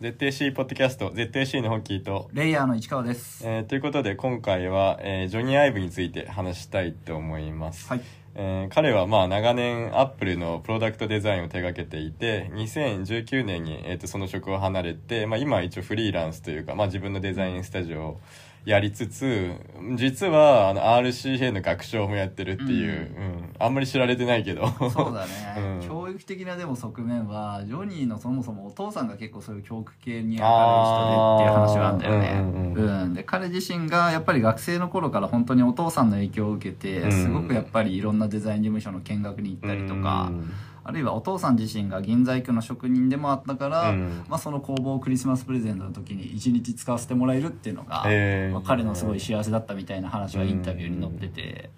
ZAC ポッドキャスト ZAC のホッキーと、レイヤーの市川です。えーということで今回は、えージョニー・アイブについて話したいと思います、はい。えー彼はまあ長年アップルのプロダクトデザインを手掛けていて2019年に、えー、とその職を離れて、まあ、今は一応フリーランスというか、まあ、自分のデザインスタジオをやりつつ実はあの RCA の学長もやってるっていう、うん。あんまり知られてないけど。そうだね、うん。教育的なでも側面は、ジョニーのそもそもお父さんが結構そういう教育系に明るい人でっていう話はあるんだよね。うんうん。うん。で、彼自身がやっぱり学生の頃から本当にお父さんの影響を受けて、うん。すごくやっぱりいろんなデザイン事務所の見学に行ったりとか、うんあるいはお父さん自身が銀細工の職人でもあったから、うん。まあ、その工房をクリスマスプレゼントの時に一日使わせてもらえるっていうのが、へー。まあ、彼のすごい幸せだったみたいな話はインタビューに載ってて、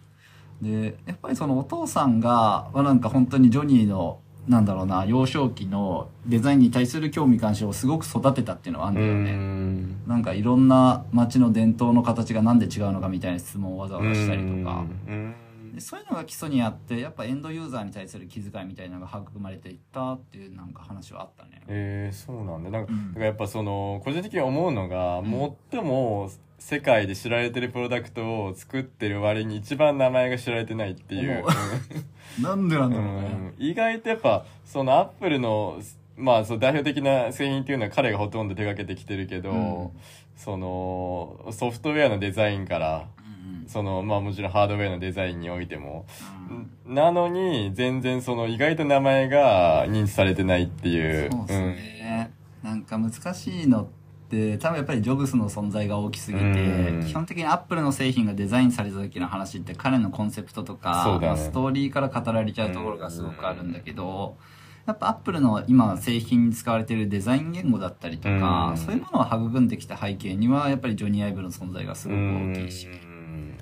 でやっぱりそのお父さんが、まあ、なんか本当にジョニーのなんだろうな幼少期のデザインに対する興味関心をすごく育てたっていうのはあるんだよね、うん。なんかいろんな街の伝統の形がなんで違うのかみたいな質問をわざわざしたりとか、うんでそういうのが基礎にあってやっぱエンドユーザーに対する気遣いみたいなのが育まれていったっていうなんか話はあったね。えー、そうなんだ。なんか,、うん。やっぱその個人的に思うのが、ん。最も世界で知られてるプロダクトを作ってる割に一番名前が知られてないっていう。思 なんでなんだうろうね。ん。意外とやっぱそのアップルのまあそう代表的な製品っていうのは彼がほとんど手掛けてきてるけど、うん。そのソフトウェアのデザインからうんそのまあもちろんハードウェアのデザインにおいても。うん。なのに全然その意外と名前が認知されてないっていう。そうですね、なんか難しいのって多分やっぱりジョブスの存在が大きすぎて、うん。基本的にアップルの製品がデザインされた時の話って彼のコンセプトとか、ね。まあストーリーから語られちゃうところがすごくあるんだけど、やっぱアップルの今製品に使われているデザイン言語だったりとか、うん。そういうものを育んできた背景にはやっぱりジョニー・アイブの存在がすごく大きいし、うん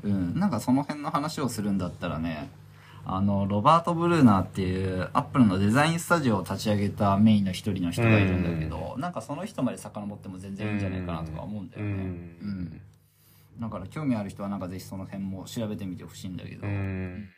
うん、なんかその辺の話をするんだったらねあのロバート・ブルーナーっていうアップルのデザインスタジオを立ち上げたメインの一人の人がいるんだけど、なんかその人まで遡っても全然いいんじゃないかなとか思うんだよね、うん。うんだから興味ある人はなんかぜひその辺も調べてみてほしいんだけど、うん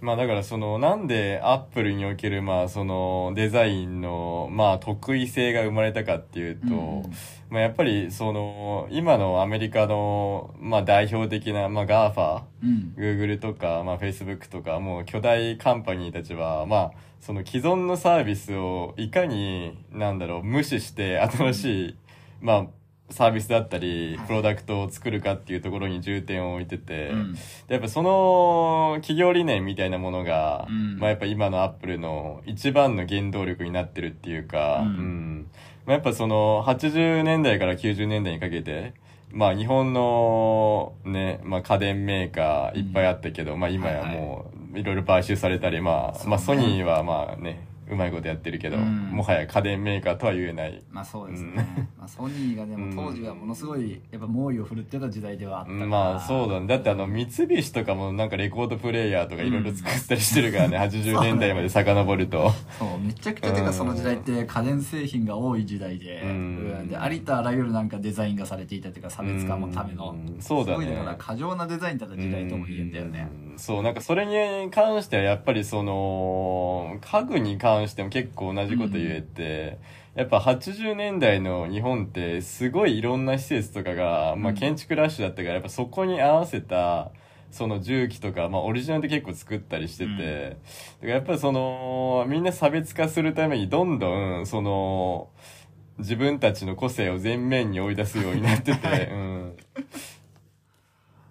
まあだからそのなんでアップルにおけるまあそのデザインのまあ得意性が生まれたかっていうと、うん。まあやっぱりその今のアメリカのまあ代表的なまあ GAFA うん、Google とか、まあ、Facebook とかもう巨大カンパニーたちは、まあ、その既存のサービスをいかになんだろう無視して新しい、まあサービスだったりはい。プロダクトを作るかっていうところに重点を置いてて、うん。でやっぱその企業理念みたいなものが、うん。まあやっぱ今のアップルの一番の原動力になってるっていうか、うん。うん。まあ、やっぱその80年代から90年代にかけて、まあ日本のね、まあ家電メーカーいっぱいあったけど、まあ今やもういろいろ買収されたり、まあ、まあソニーはまあね、うまいことやってるけど、うん。もはや家電メーカーとは言えない。まあそうですね、うん。まあ、ソニーがでも当時はものすごいやっぱ猛威を振るってた時代ではあったから。まあそうだね。だってあの三菱とかもなんかレコードプレイヤーとかいろいろ作ったりしてるからね、80年代まで遡ると。そう。めちゃくちゃてうんかその時代って家電製品が多い時代で,、うん。でありとあらゆるなんかデザインがされていたっていうか差別化のための、うん。そうだね。すごいだから過剰なデザインだった時代とも言えんだよね。うんそう、なんかそれに関してはやっぱりその、家具に関しても結構同じこと言えて、やっぱ80年代の日本ってすごいいろんな施設とかが、まあうん。建築ラッシュだったから、やっぱそこに合わせた、その重機とか、まあオリジナルで結構作ったりしてて、うん。だからやっぱりその、みんな差別化するためにどんどん、その、自分たちの個性を前面に追い出すようになってて、うん。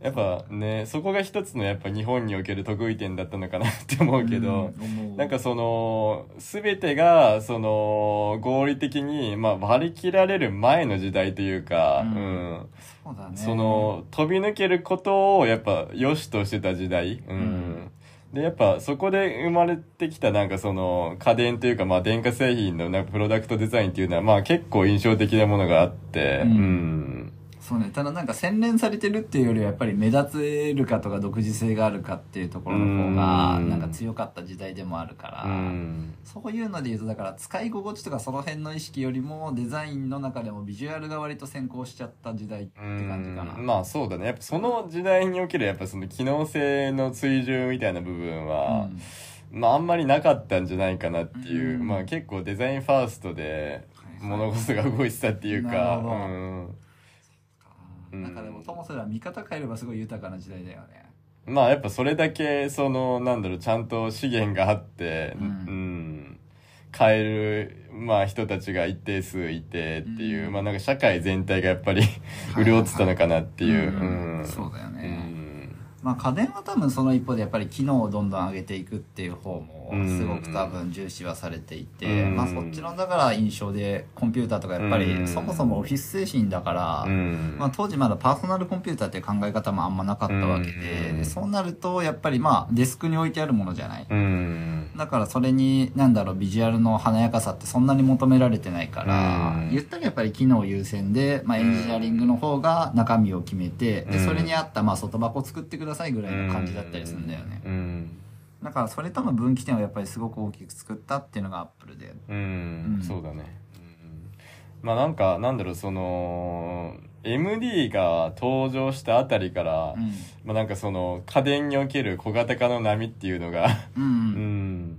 やっぱね、そこが一つのやっぱ日本における得意点だったのかなって思うけど、うんなんかその、すべてが、その、合理的に、まあ割り切られる前の時代というか、ううんん。そうだねその、飛び抜けることをやっぱ良しとしてた時代。うん。うんで、やっぱそこで生まれてきたなんかその家電というかまあ電化製品のなんかプロダクトデザインっていうのはまあ結構印象的なものがあって、うんうんそうね。ただなんか洗練されてるっていうよりはやっぱり目立てるかとか独自性があるかっていうところの方がうん。なんか強かった時代でもあるから、うん。そういうので言うとだから使い心地とかその辺の意識よりもデザインの中でもビジュアルが割と先行しちゃった時代って感じかな。うん。まあそうだね。やっぱその時代におけるやっぱその機能性の追従みたいな部分は、まああんまりなかったんじゃないかなっていう、うん。まあ結構デザインファーストで、物事が動いてたっていうなかうんうん。なんかでもともすれば見方変えればすごい豊かな時代だよね。まあやっぱそれだけそのなんだろうちゃんと資源があってうん。うん。買えるまあ人たちが一定数いてっていう、うん。まあなんか社会全体がやっぱり 潤ってたのかなっていう、うん。うん。そうだよね。うん。まあ家電は多分その一方でやっぱり機能をどんどん上げていくっていう方もすごく多分重視はされていて、うん。まあそっちのだから印象でコンピューターとかやっぱうん。りそもそもオフィス製品だから、うん。まあ、当時まだパーソナルコンピューターっていう考え方もあんまなかったわけで,そうなるとやっぱりまあデスクに置いてあるものじゃない。うん。だからそれに、なんだろう、ビジュアルの華やかさってそんなに求められてないから、うん。言ったらやっぱり機能優先で、まあエンジニアリングの方が中身を決めて、で、うん。それに合ったまあ外箱作ってくださいぐらいの感じだったりするんだよね。うんだからそれとの分岐点をやっぱりすごく大きく作ったっていうのがアップルで。うん、うんそうだね、うん、まあなんかなんだろうその MD が登場したあたりから、うん。まあなんかその家電における小型化の波っていうのがうん。ううん。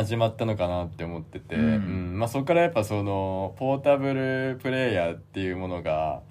ん始まったのかなって思ってて、うん。うん。まあ、そこからやっぱそのポータブルプレイヤーっていうものが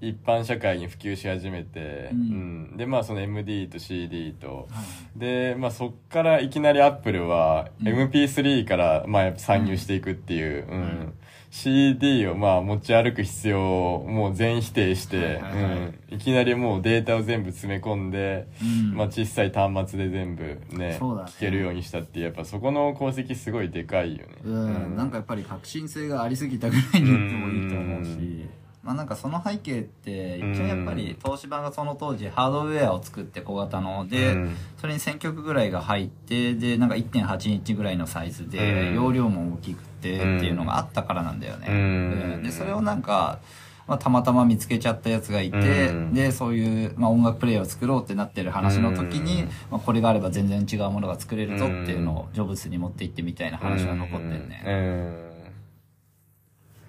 一般社会に普及し始めて、うん。うん。でまあその MD と CD と。はい。でまあそっからいきなりアップルはうん。MP3 からまあ参入していくっていう、うん。うん CD をまあ持ち歩く必要をもう全否定して、はいきなりもうデータを全部詰め込んで、うん。まあ、小さい端末で全部ねね。聞けるようにしたってやっぱそこの功績すごいでかいよね。うん、なんかやっぱり革新性がありすぎたぐらいに言ってもいいと思うし、うんまあなんかその背景って一応やっぱり東芝がその当時ハードウェアを作って小型の。で、うん。それに1000曲ぐらいが入ってでなんか1.8インチぐらいのサイズで、うん。容量も大きくてっていうのがあったからなんだよね、うん。でそれをなんか、まあ、たまたま見つけちゃったやつがいて、うん。でそういう、まあ、音楽プレイヤーを作ろうってなってる話の時に、うん。まあ、これがあれば全然違うものが作れるぞっていうのをジョブズに持っていってみたいな話が残ってるね、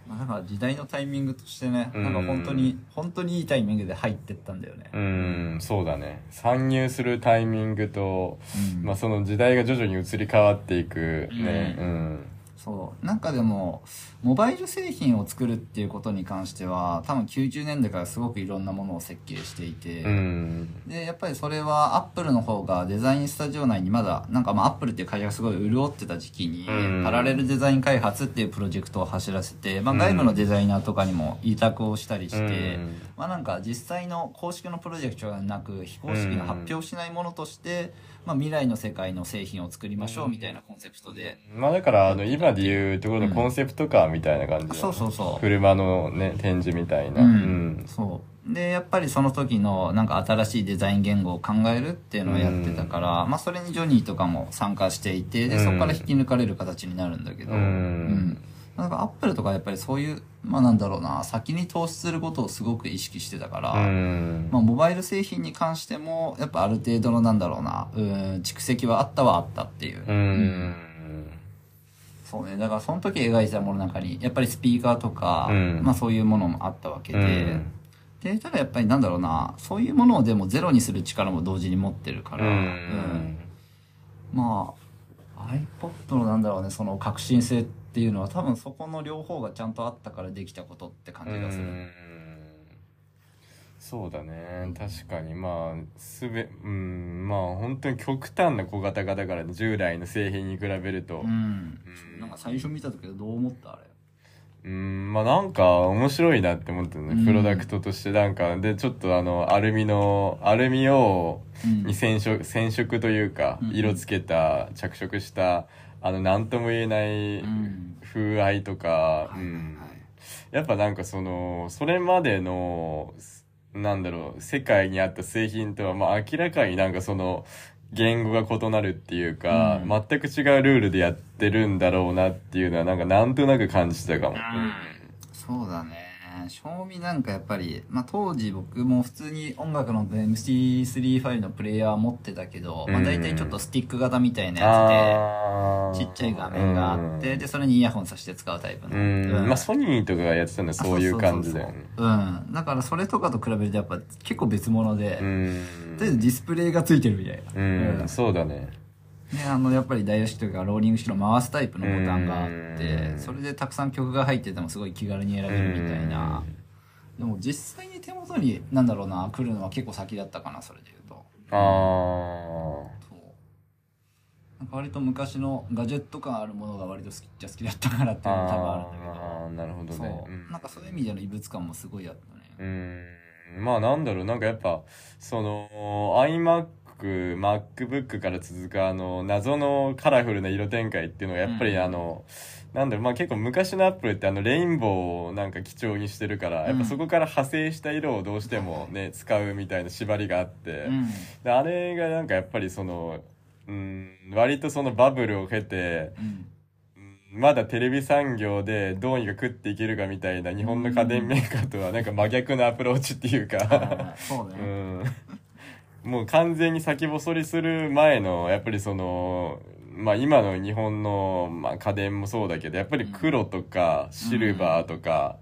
うんから時代のタイミングとしてね、うん。なんか本当に、本当にいいタイミングで入ってったんだよね。うんそうだね。参入するタイミングと、うん。まあ、その時代が徐々に移り変わっていくね。ううんそう。なんかでも、モバイル製品を作るっていうことに関しては、多分90年代からすごくいろんなものを設計していて、うん。で、やっぱりそれはアップルの方がデザインスタジオ内にまだ、なんかまあアップルっていう会社がすごい潤ってた時期に、うん。パラレルデザイン開発っていうプロジェクトを走らせて、まあうん。外部のデザイナーとかにも委託をしたりして、うん。まあなんか実際の公式のプロジェクトがなく非公式の発表しないものとして、まあ未来の世界の製品を作りましょうみたいなコンセプトで、まあだからあの今で言うところのコンセプトカーみたいな感じだよね。そうそうそう。車のね展示みたいな。ううん。ん、そう。でやっぱりその時のなんか新しいデザイン言語を考えるっていうのをやってたから、まあそれにジョニーとかも参加していてでうん。そこから引き抜かれる形になるんだけど、うんアップルとかやっぱりそういうまあなんだろうな先に投資することをすごく意識してたから、うん。まあ、モバイル製品に関してもやっぱある程度のなんだろうなうん蓄積はあったはあったっていう、うん。そうねだからその時描いてたものの中にやっぱりスピーカーとか、うん。まあそういうものもあったわけで、うん。でただやっぱりなんだろうなそういうものをでもゼロにする力も同時に持ってるから、ううん。んまあ iPod のなんだろうねその革新性っていうのは多分そこの両方がちゃんとあったからできたことって感じがする、うん。そうだね。確かに。まあすべうん。まあ本当に極端な小型化だからね従来の製品に比べると。うん。うんなんか最初見た時はどう思ったあれ？うん。まあなんか面白いなって思ったね、うん。プロダクトとして。なんかでちょっとあのアルミのアルミをうん。に染色染色というかうん。色つけた着色したあの何とも言えないうん。風合いとか、はいうんはい。やっぱなんかそのそれまでのなんだろう世界にあった製品とはまあ明らかになんかその言語が異なるっていうか、うん。全く違うルールでやってるんだろうなっていうのはなんかなんとなく感じてたかも。そうだね賞味なんかやっぱり、まあ、当時僕も普通に音楽の MC3 ファイルのプレイヤー持ってたけど、まあ、うん大体ちょっとスティック型みたいなやつで、ちっちゃい画面があって、で、それにイヤホンさせて使うタイプの。うん、うんまあソニーとかがやってたのはそういう感じだよね。そうん。だからそれとかと比べるとやっぱ結構別物で、うんとりあえずディスプレイがついてるみたいな。うん、そうだね。であのやっぱり大押しというかローリングしろ回すタイプのボタンがあっうん。てそれでたくさん曲が入っててもすごい気軽に選べるみたいな。でも実際に手元になんだろうな来るのは結構先だったかなそれで言うと。ああそう。なんか割と昔のガジェット感あるものが割と好きっちゃ好きだったからっていうのも多分あるんだけど。あーなるほどね。そう、うん。なんかそういう意味での異物感もすごいあったね。うん。まあなんだろうなんかやっぱその iMacMacBook から続くあの謎のカラフルな色展開っていうのがやっぱりうん。あの、なんだろうまあ結構昔のアップルってあのレインボーをなんか基調にしてるから、やっぱそこから派生した色をどうしてもね使うみたいな縛りがあって、うん。であれがなんかやっぱりそのうん割とそのバブルを経てうん。うんまだテレビ産業でどうにか食っていけるかみたいな日本の家電メーカーとはなんか真逆のアプローチっていうか、はいそうね、うん、もう完全に先細りする前のやっぱりそのまあ今の日本の、まあ、家電もそうだけどやっぱり黒とかシルバーとか、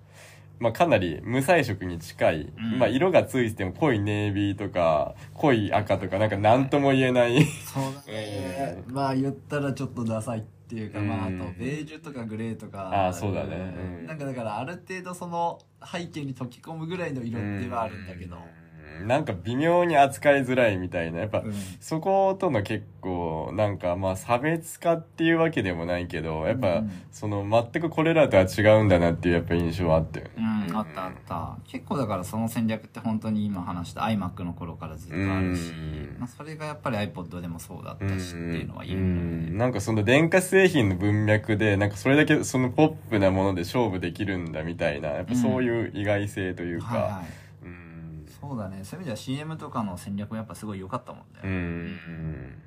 まあ、かなり無彩色に近い、うん。まあ、色がついても濃いネイビーとか濃い赤とかなんか何とも言えない。そうだね、まあ言ったらちょっとダサいっていうか、まああうん。とベージュとかグレーとか。あーそうだね。うん。なんかだからある程度その背景に溶き込むぐらいの色ってはあるんだけど、うんなんか微妙に扱いづらいみたいな。やっぱ、うん。そことの結構なんかまあ差別化っていうわけでもないけどやっぱ、うん。その全くこれらとは違うんだなっていうやっぱ印象はあったよね。うん、あったあった。結構だからその戦略って本当に今話した iMac の頃からずっとあるし、うん。まあ、それがやっぱり iPod でもそうだったしっていうのは言えうるよねん。なんかその電化製品の文脈でなんかそれだけそのポップなもので勝負できるんだみたいなやっぱそういう意外性というか、はいはい。うんそうだね。そういう意味では CM とかの戦略もやっぱすごい良かったもんね。うん。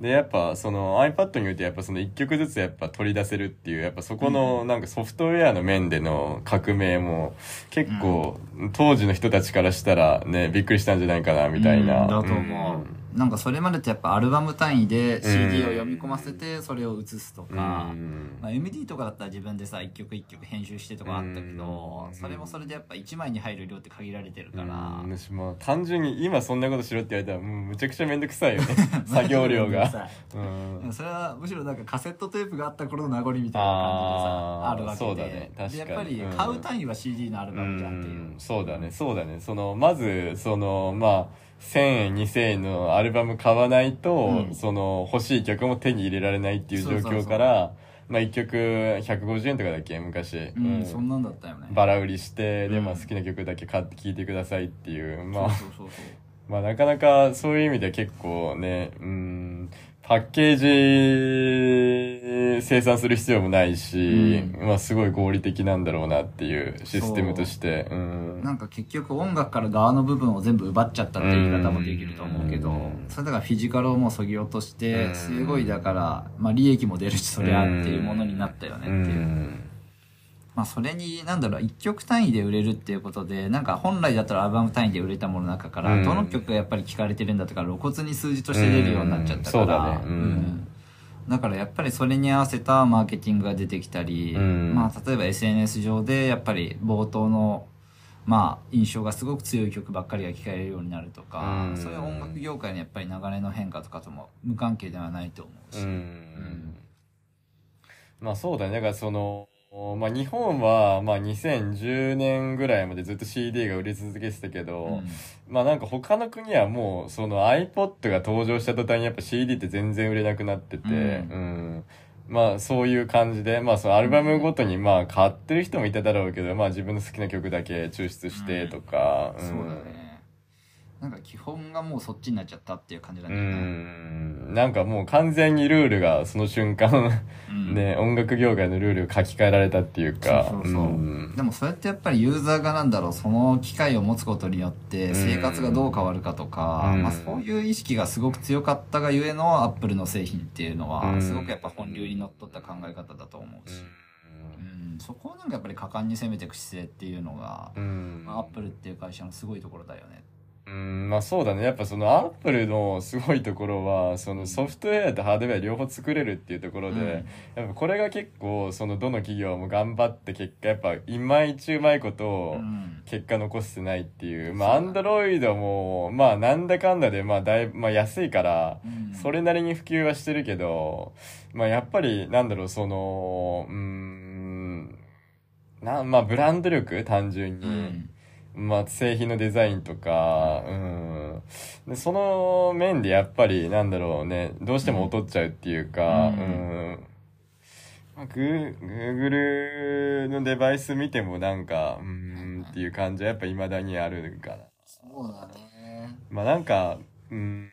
でやっぱその iPad においてやっぱその1曲ずつやっぱ取り出せるっていうやっぱそこのなんかソフトウェアの面での革命も結構当時の人たちからしたらねびっくりしたんじゃないかなみたいな。うん。だと思う、なんかそれまでってやっぱアルバム単位で CD を読み込ませてそれを映すとか、うん。まあ、MD とかだったら自分でさ一曲一曲編集してとかあったけどうん。それもそれでやっぱ1枚に入る量って限られてるから。うん。私も単純に今そんなことしろって言われたらもうむちゃくちゃめんどくさいよね。作業量が。うん。それはむしろなんかカセットテープがあった頃の名残みたいな感じでさあるわけで。そうだね。確かやっぱりうん。買う単位は CD のアルバムじゃんっていう、うん。そうだね。そうだね。そのまずそのまあ1000円2000円のアルバム買わないと、うん。その欲しい曲も手に入れられないっていう状況からまあ1曲150円とかだっけ？昔、うんうん。そんなんだったよね。バラ売りしてで、まあ、うん好きな曲だけ買って聴いてくださいっていうまあ。まあなかなかそういう意味では結構ね、うん、パッケージ生産する必要もないし、うまあすごい合理的なんだろうなっていうシステムとして。う。ん。なんか結局音楽から側の部分を全部奪っちゃったっていう言い方もできると思うけどうん。それだからフィジカルをもうそぎ落としうてん。すごいだからまあ利益も出るしそりゃっていうものになったよねってう。いう。んまあそれに、なんだろう、一曲単位で売れるっていうことで、なんか本来だったらアルバム単位で売れたものの中から、うん。どの曲がやっぱり聴かれてるんだとか露骨に数字として出るようになっちゃったから、だからやっぱりそれに合わせたマーケティングが出てきたり、うん。まあ例えば SNS 上でやっぱり冒頭のまあ印象がすごく強い曲ばっかりが聴かれるようになるとか、うん。そういう音楽業界のやっぱり流れの変化とかとも無関係ではないと思うし。うん。まあそうだね。だからその、まあ日本はまあ2010年ぐらいまでずっと CD が売り続けてたけど、うん。まあなんか他の国はもうその iPod が登場した途端にやっぱ CD って全然売れなくなってて、うん。うん。まあそういう感じで、まあそのアルバムごとにまあ買ってる人もいただろうけど、まあ自分の好きな曲だけ抽出してとか、そうだね。なんか基本がもうそっちになっちゃったっていう感じなんうだよね。ん、なんかもう完全にルールがその瞬間、うん。ね、音楽業界のルールが書き換えられたっていうか、そうそうそう。うん。でもそれってやっぱりユーザーがなんだろうその機会を持つことによって生活がどう変わるかとか、うん。まあ、そういう意識がすごく強かったがゆえのアップルの製品っていうのうん。はすごくやっぱ本流にのっとった考え方だと思うし、うん、そこをなんかやっぱり果敢に攻めていく姿勢っていうのが、うん。まあアップルっていう会社のすごいところだよね。うん、まあそうだね。やっぱそのアップルのすごいところは、そのソフトウェアとハードウェア両方作れるっていうところで、うんやっぱこれが結構、そのどの企業も頑張って結果、やっぱいまいちうまいこと結果残してないっていう。まあアンドロイドも、まあなんだかんだで、まあだいぶ、まあ安いから、うんそれなりに普及はしてるけど、まあやっぱり、なんだろう、その、うーん、な、まあブランド力単純に。うんまあ、製品のデザインとか、うん。で、その面でやっぱり、なんだろうね、どうしても劣っちゃうっていうか、ううんん。まあ、グー、Google のデバイス見てもなんか、うん、っていう感じはやっぱ未だにあるかな。そうだね。まあなんか、うん、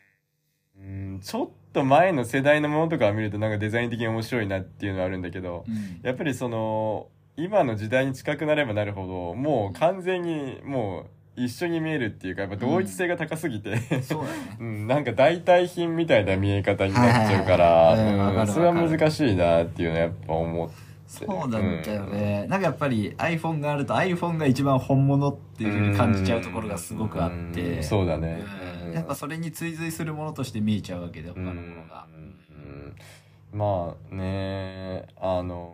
うん、ちょっと前の世代のものとかを見るとなんかデザイン的に面白いなっていうのはあるんだけど、うんやっぱりその今の時代に近くなればなるほどもう完全にもう一緒に見えるっていうかやっぱ同一性が高すぎて、そ うん、なんか代替品みたいな見え方になっちゃうから、それは難しいなっていうのはやっぱ思って。そうなんだよね、なんかやっぱり iPhone があると iPhone が一番本物っていうふうに感じちゃうところがすごくあっうてんそうだね、うん。やっぱそれに追随するものとして見えちゃうわけで他うんのものが、うん。まあねあの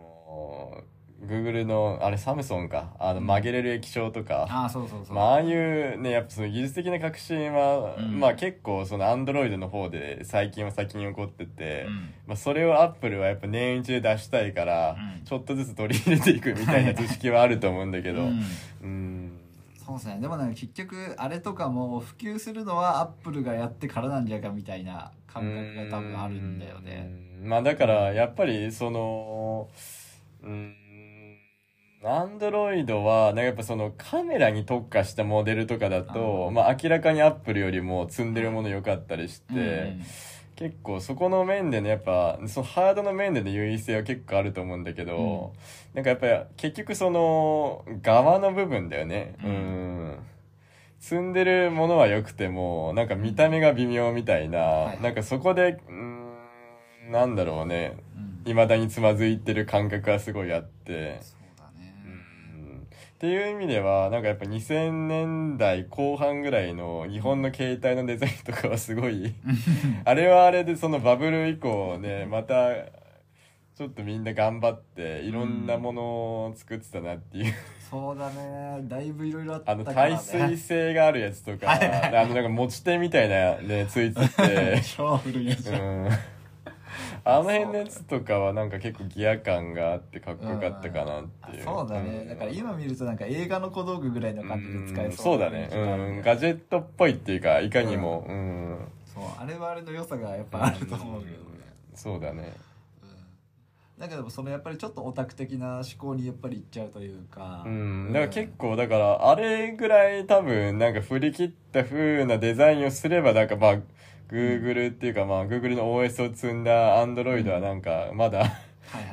Google のあれサムソンか。あの曲げれる液晶とか、ああそうそうそう、まあ、ああいうねやっぱその技術的な革新は、うん。まあ結構そのアンドロイドの方で最近は先に起こってて、うん。まあ、それをアップルはやっぱ年一で出したいから、うん。ちょっとずつ取り入れていくみたいな図式はあると思うんだけど。うん。うん。そうですね。でもなんか結局あれとかも普及するのはアップルがやってからなんじゃかみたいな感覚が多分あるんだよね。うん。まあだからやっぱりそのうんアンドロイドはなんかやっぱそのカメラに特化したモデルとかだとあー。まあ明らかにアップルよりも積んでるもの良かったりして、うん結構そこの面でねやっぱそのハードの面での優位性は結構あると思うんだけど、なんかやっぱり結局その側の部分だよね。ううん。ん積んでるものは良くてもなんか見た目が微妙みたいな、はい。なんかそこでうんなんだろうね。うん。未だにつまずいてる感覚はすごいあって。っていう意味ではなんかやっぱ2000年代後半ぐらいの日本の携帯のデザインとかはすごいあれはあれでそのバブル以降ねまたちょっとみんな頑張っていろんなものを作ってたなっていう、そうだね。だいぶいろいろあったあのから、ね、耐水性があるやつとかあのなんか持ち手みたいなねついてて。超古いやつ、うんあの辺のやつとかはなんか結構ギア感があってかっこよかったかなっていう、そうだね、ん。だから今見るとなんか映画の小道具ぐらいの感じで使えうんそそううだね、うん、ガジェットっぽいっていうかいかにも、うん。そうあれはあれの良さがやっぱあると思うけどね、そうだね。うん、だけどそのやっぱりちょっとオタク的な思考にやっぱりいっちゃうというか。うん、だから結構だからあれぐらい多分なんか振り切った風なデザインをすればなんかまあ Google っていうかまあ Google の OS を積んだ Android はなんかまだ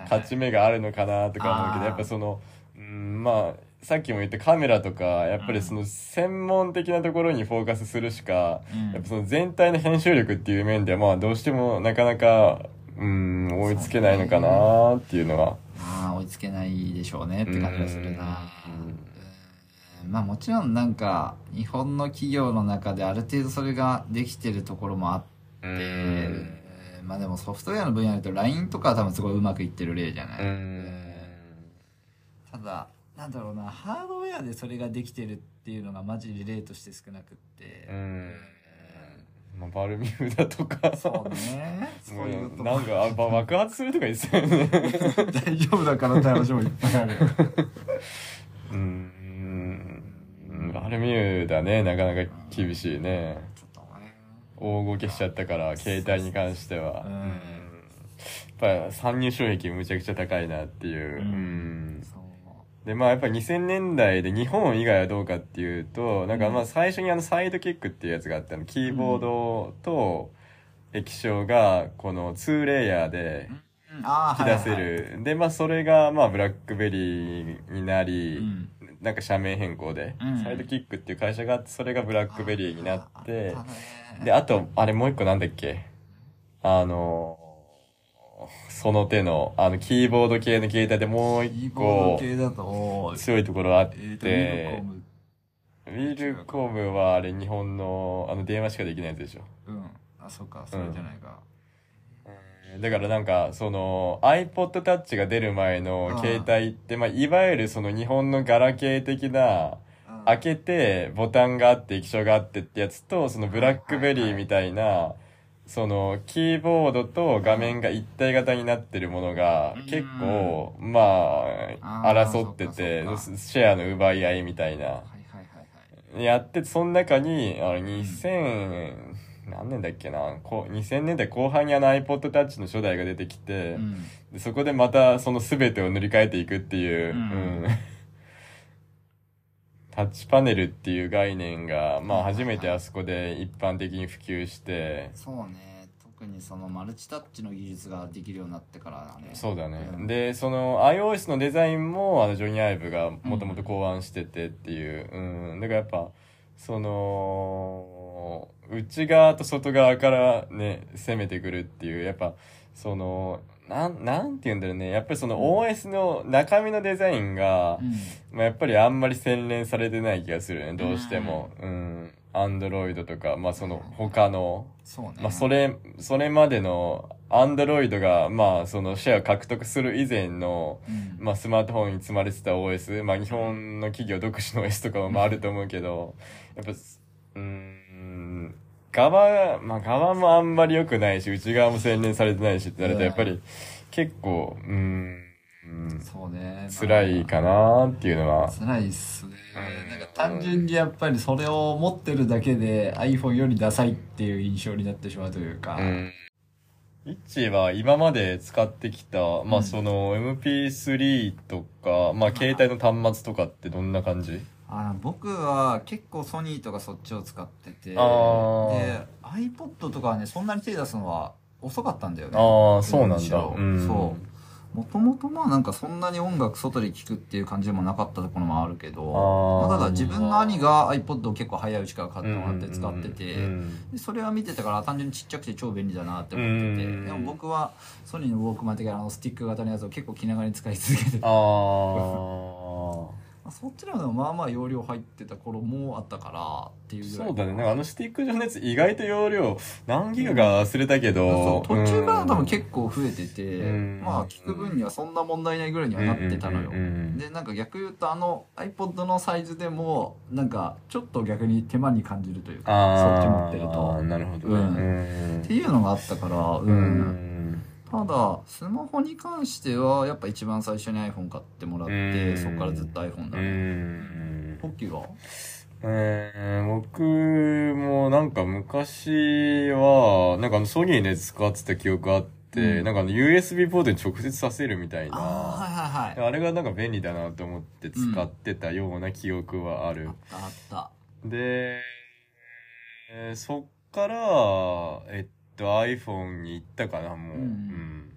勝ち目があるのかなとか思うけどやっぱそのうんまあさっきも言ったカメラとかやっぱりその専門的なところにフォーカスするしかうん。やっぱその全体の編集力っていう面ではまあどうしてもなかなかうん追いつけないのかなっていうのは。まあ追いつけないでしょうねって感じがするな。うんうんまあもちろんなんか日本の企業の中である程度それができてるところもあって、うん。まあでもソフトウェアの分野だと LINE とかは多分すごいうまくいってる例じゃない、うん。ただなんだろうなハードウェアでそれができてるっていうのがマジで例として少なくって、うん。まあ、バルミューダとか。そうね。そういうとこ。なんかあば爆発するとか言ってたよね。大丈夫だからって話もいっぱいあるうんバルミューダね。なかなか厳しいね。ちょっとね。大ごけしちゃったから携帯に関しては。うん。うん。やっぱ参入障壁むちゃくちゃ高いなっていう、うん。でまあやっぱ2000年代で日本以外はどうかっていうとなんかまあ最初にあのサイドキックっていうやつがあったの。キーボードと液晶がこの2レイヤーであ引き出せる、でまあそれがまあブラックベリーになり、うんなんか社名変更で、うん。サイドキックっていう会社があってそれがブラックベリーになってであとあれもう一個なんだっけ？あのその手のあのキーボード系の携帯でもうキ一個系だと強いところあって、ウィルコムはあれ日本のあの電話しかできないやつでしょ？うん。あそっかそれじゃないか、だからなんかその iPod Touch が出る前の携帯って、まあ、いわゆるその日本のガラケー的なうん。開けてボタンがあって液晶があってってやつとそのブラックベリーみたいなそのキーボードと画面が一体型になってるものがうん。結構まあ争っててシェアの奪い合いみたいな。やってその中にあの2000何年だっけな？こう2000年代後半にあの iPod Touch の初代が出てきて、うん。でそこでまたその全てを塗り替えていくっていう、うん。うん。タッチパネルっていう概念が、まあ初めてあそこで一般的に普及して、そうね。特にそのマルチタッチの技術ができるようになってからだね。そうだね。ん。で、その iOS のデザインもあのジョニー・アイブがもともと考案しててっていう、うん、だからやっぱ、その、内側と外側からね、攻めてくるっていう、やっぱ、その、なん、なんて言うんだろうね。やっぱりその OS の中身のデザインが、うんまあ、やっぱりあんまり洗練されてない気がするね、どうしても。うん。アンドロイドとか、まあその他の、そうねまあそれ、それまでのアンドロイドが、まあそのシェアを獲得する以前の、うんまあスマートフォンに積まれてた OS、まあ日本の企業独自の OS とかもまああると思うけど、やっぱ、うーん、側、まあ側もあんまり良くないし、内側も洗練されてないしってなると、やっぱり結構、うーん、うん。そうね。辛いかなっていうのは、辛いっすね。うん。なんか単純にやっぱりそれを持ってるだけで iPhone よりダサいっていう印象になってしまうというか、うん。イッチーは今まで使ってきた、まうん。あその MP3 とか、まあ携帯の端末とかってどんな感じ？あ僕は結構ソニーとかそっちを使っててで iPod とかはねそんなに手出すのは遅かったんだよね。ああ、そうなんだ。うん。そう。もともとまあなんかそんなに音楽外で聴くっていう感じでもなかったところもあるけどまあただ自分の兄が iPod を結構早いうちから買ってもらって使ってて、うんでそれは見てたから単純にちっちゃくて超便利だなって思ってて、うんでも僕はソニーのウォークマン的なあのスティック型のやつを結構気長に使い続けてて。ああ。まあそっちの方がまあまあ容量入ってた頃もあったからっていうぐらいそうだね。なんかあのスティック状のやつ意外と容量何ギガか忘れたけど。そう途中から多分構結構増えてて、うん。まあ聞く分にはそんな問題ないぐらいにはなってたのよ、でなんか逆言うとあの iPod のサイズでもなんかちょっと逆に手間に感じるというかそっち持ってるあと。あ、なるほどね。っていうのがあったから、うん。うんただスマホに関してはやっぱ一番最初に iPhone 買ってもらって、うん。そこからずっと iPhone だうね、ん。ポッキーは？えー、僕もなんか昔は、なんかあのソニーのやつ使ってた記憶あって、うん。なんかあの USB ポートに直接させるみたいな。ああはいはいはい。あれがなんか便利だなと思って使ってたような記憶はある。あったあった。で、えーそっから、えっと iPhone に行ったかな、もう。うんうん。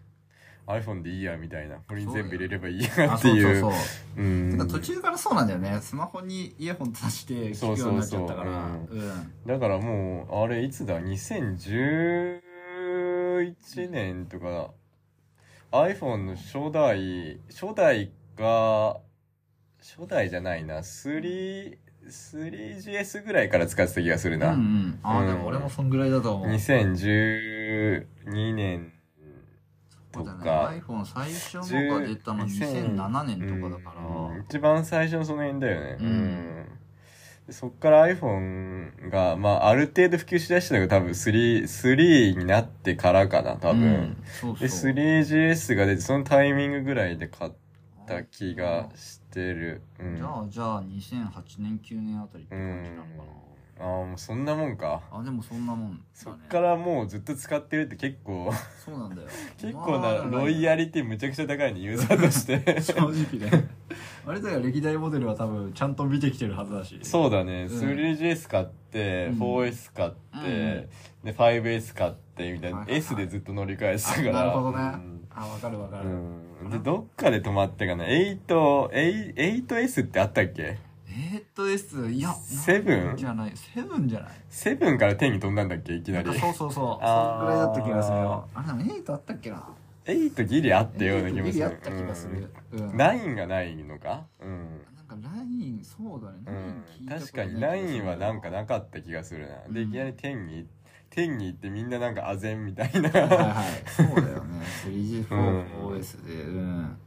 iPhone でいいや、みたいな。これに全部入れればいいあやっていう。そうそうそう。うん。てか途中からそうなんだよね。スマホにイヤホン挿して聞くようになっちゃったから。だからもう、あれいつだ ?2011 年とか、iPhone の初代、初代が、初代じゃないな、3、3GS ぐらいから使ってた気がするうんうな。ん。ああ、うん。でも俺もそんぐらいだと思う。2012年とか。ね。iPhone 最初のが出たの2007年とかだから、うん。一番最初のその辺だよね。うん。でそっから iPhone が、まあ、ある程度普及しだしたのが多分3、3になってからかな、多分。うん。そうで、そう 3GS が出て、そのタイミングぐらいで買った気がしてる。うん。じゃあじゃあ2008年9年あたりってう感じなのん。か。ああ、もうそんなもんか。なあでもそんなもんだね。そっからもうずっと使ってるって結構、そうなんだよ。結構まあなロイヤリティむちゃくちゃ高いね、ユーザーとして。正直ね。あれだよ歴代モデルは多分ちゃんと見てきてるはずだし。そうだね、うん。3GS 買って、うん。4S 買って、うん。で 5S 買ってみたいな、はいはいはい。S でずっと乗り換えてたから。あなるほどね。うん。あわかるわかる、うんでどっかで止まったかな。8 8 8S ってあったっけ？えーっとですいやセブン？じゃない。セブンじゃない？セブンから10に飛んだんだっけ？いきなり。そうそうそう。そんぐらいだった気がするよ。あれでも8あったっけな？8ギリあったような気もする。ギリあった気がする、うん。うん。9がないのか？うん。なんかライン9そうだね、うん9聞いたこと確かにない気がする。9はなんかなかった気がするな、でうん。いきなり10に10に行ってみんななんかあぜんみたいな。はいはい。そうだよね。3G4OS で。うん。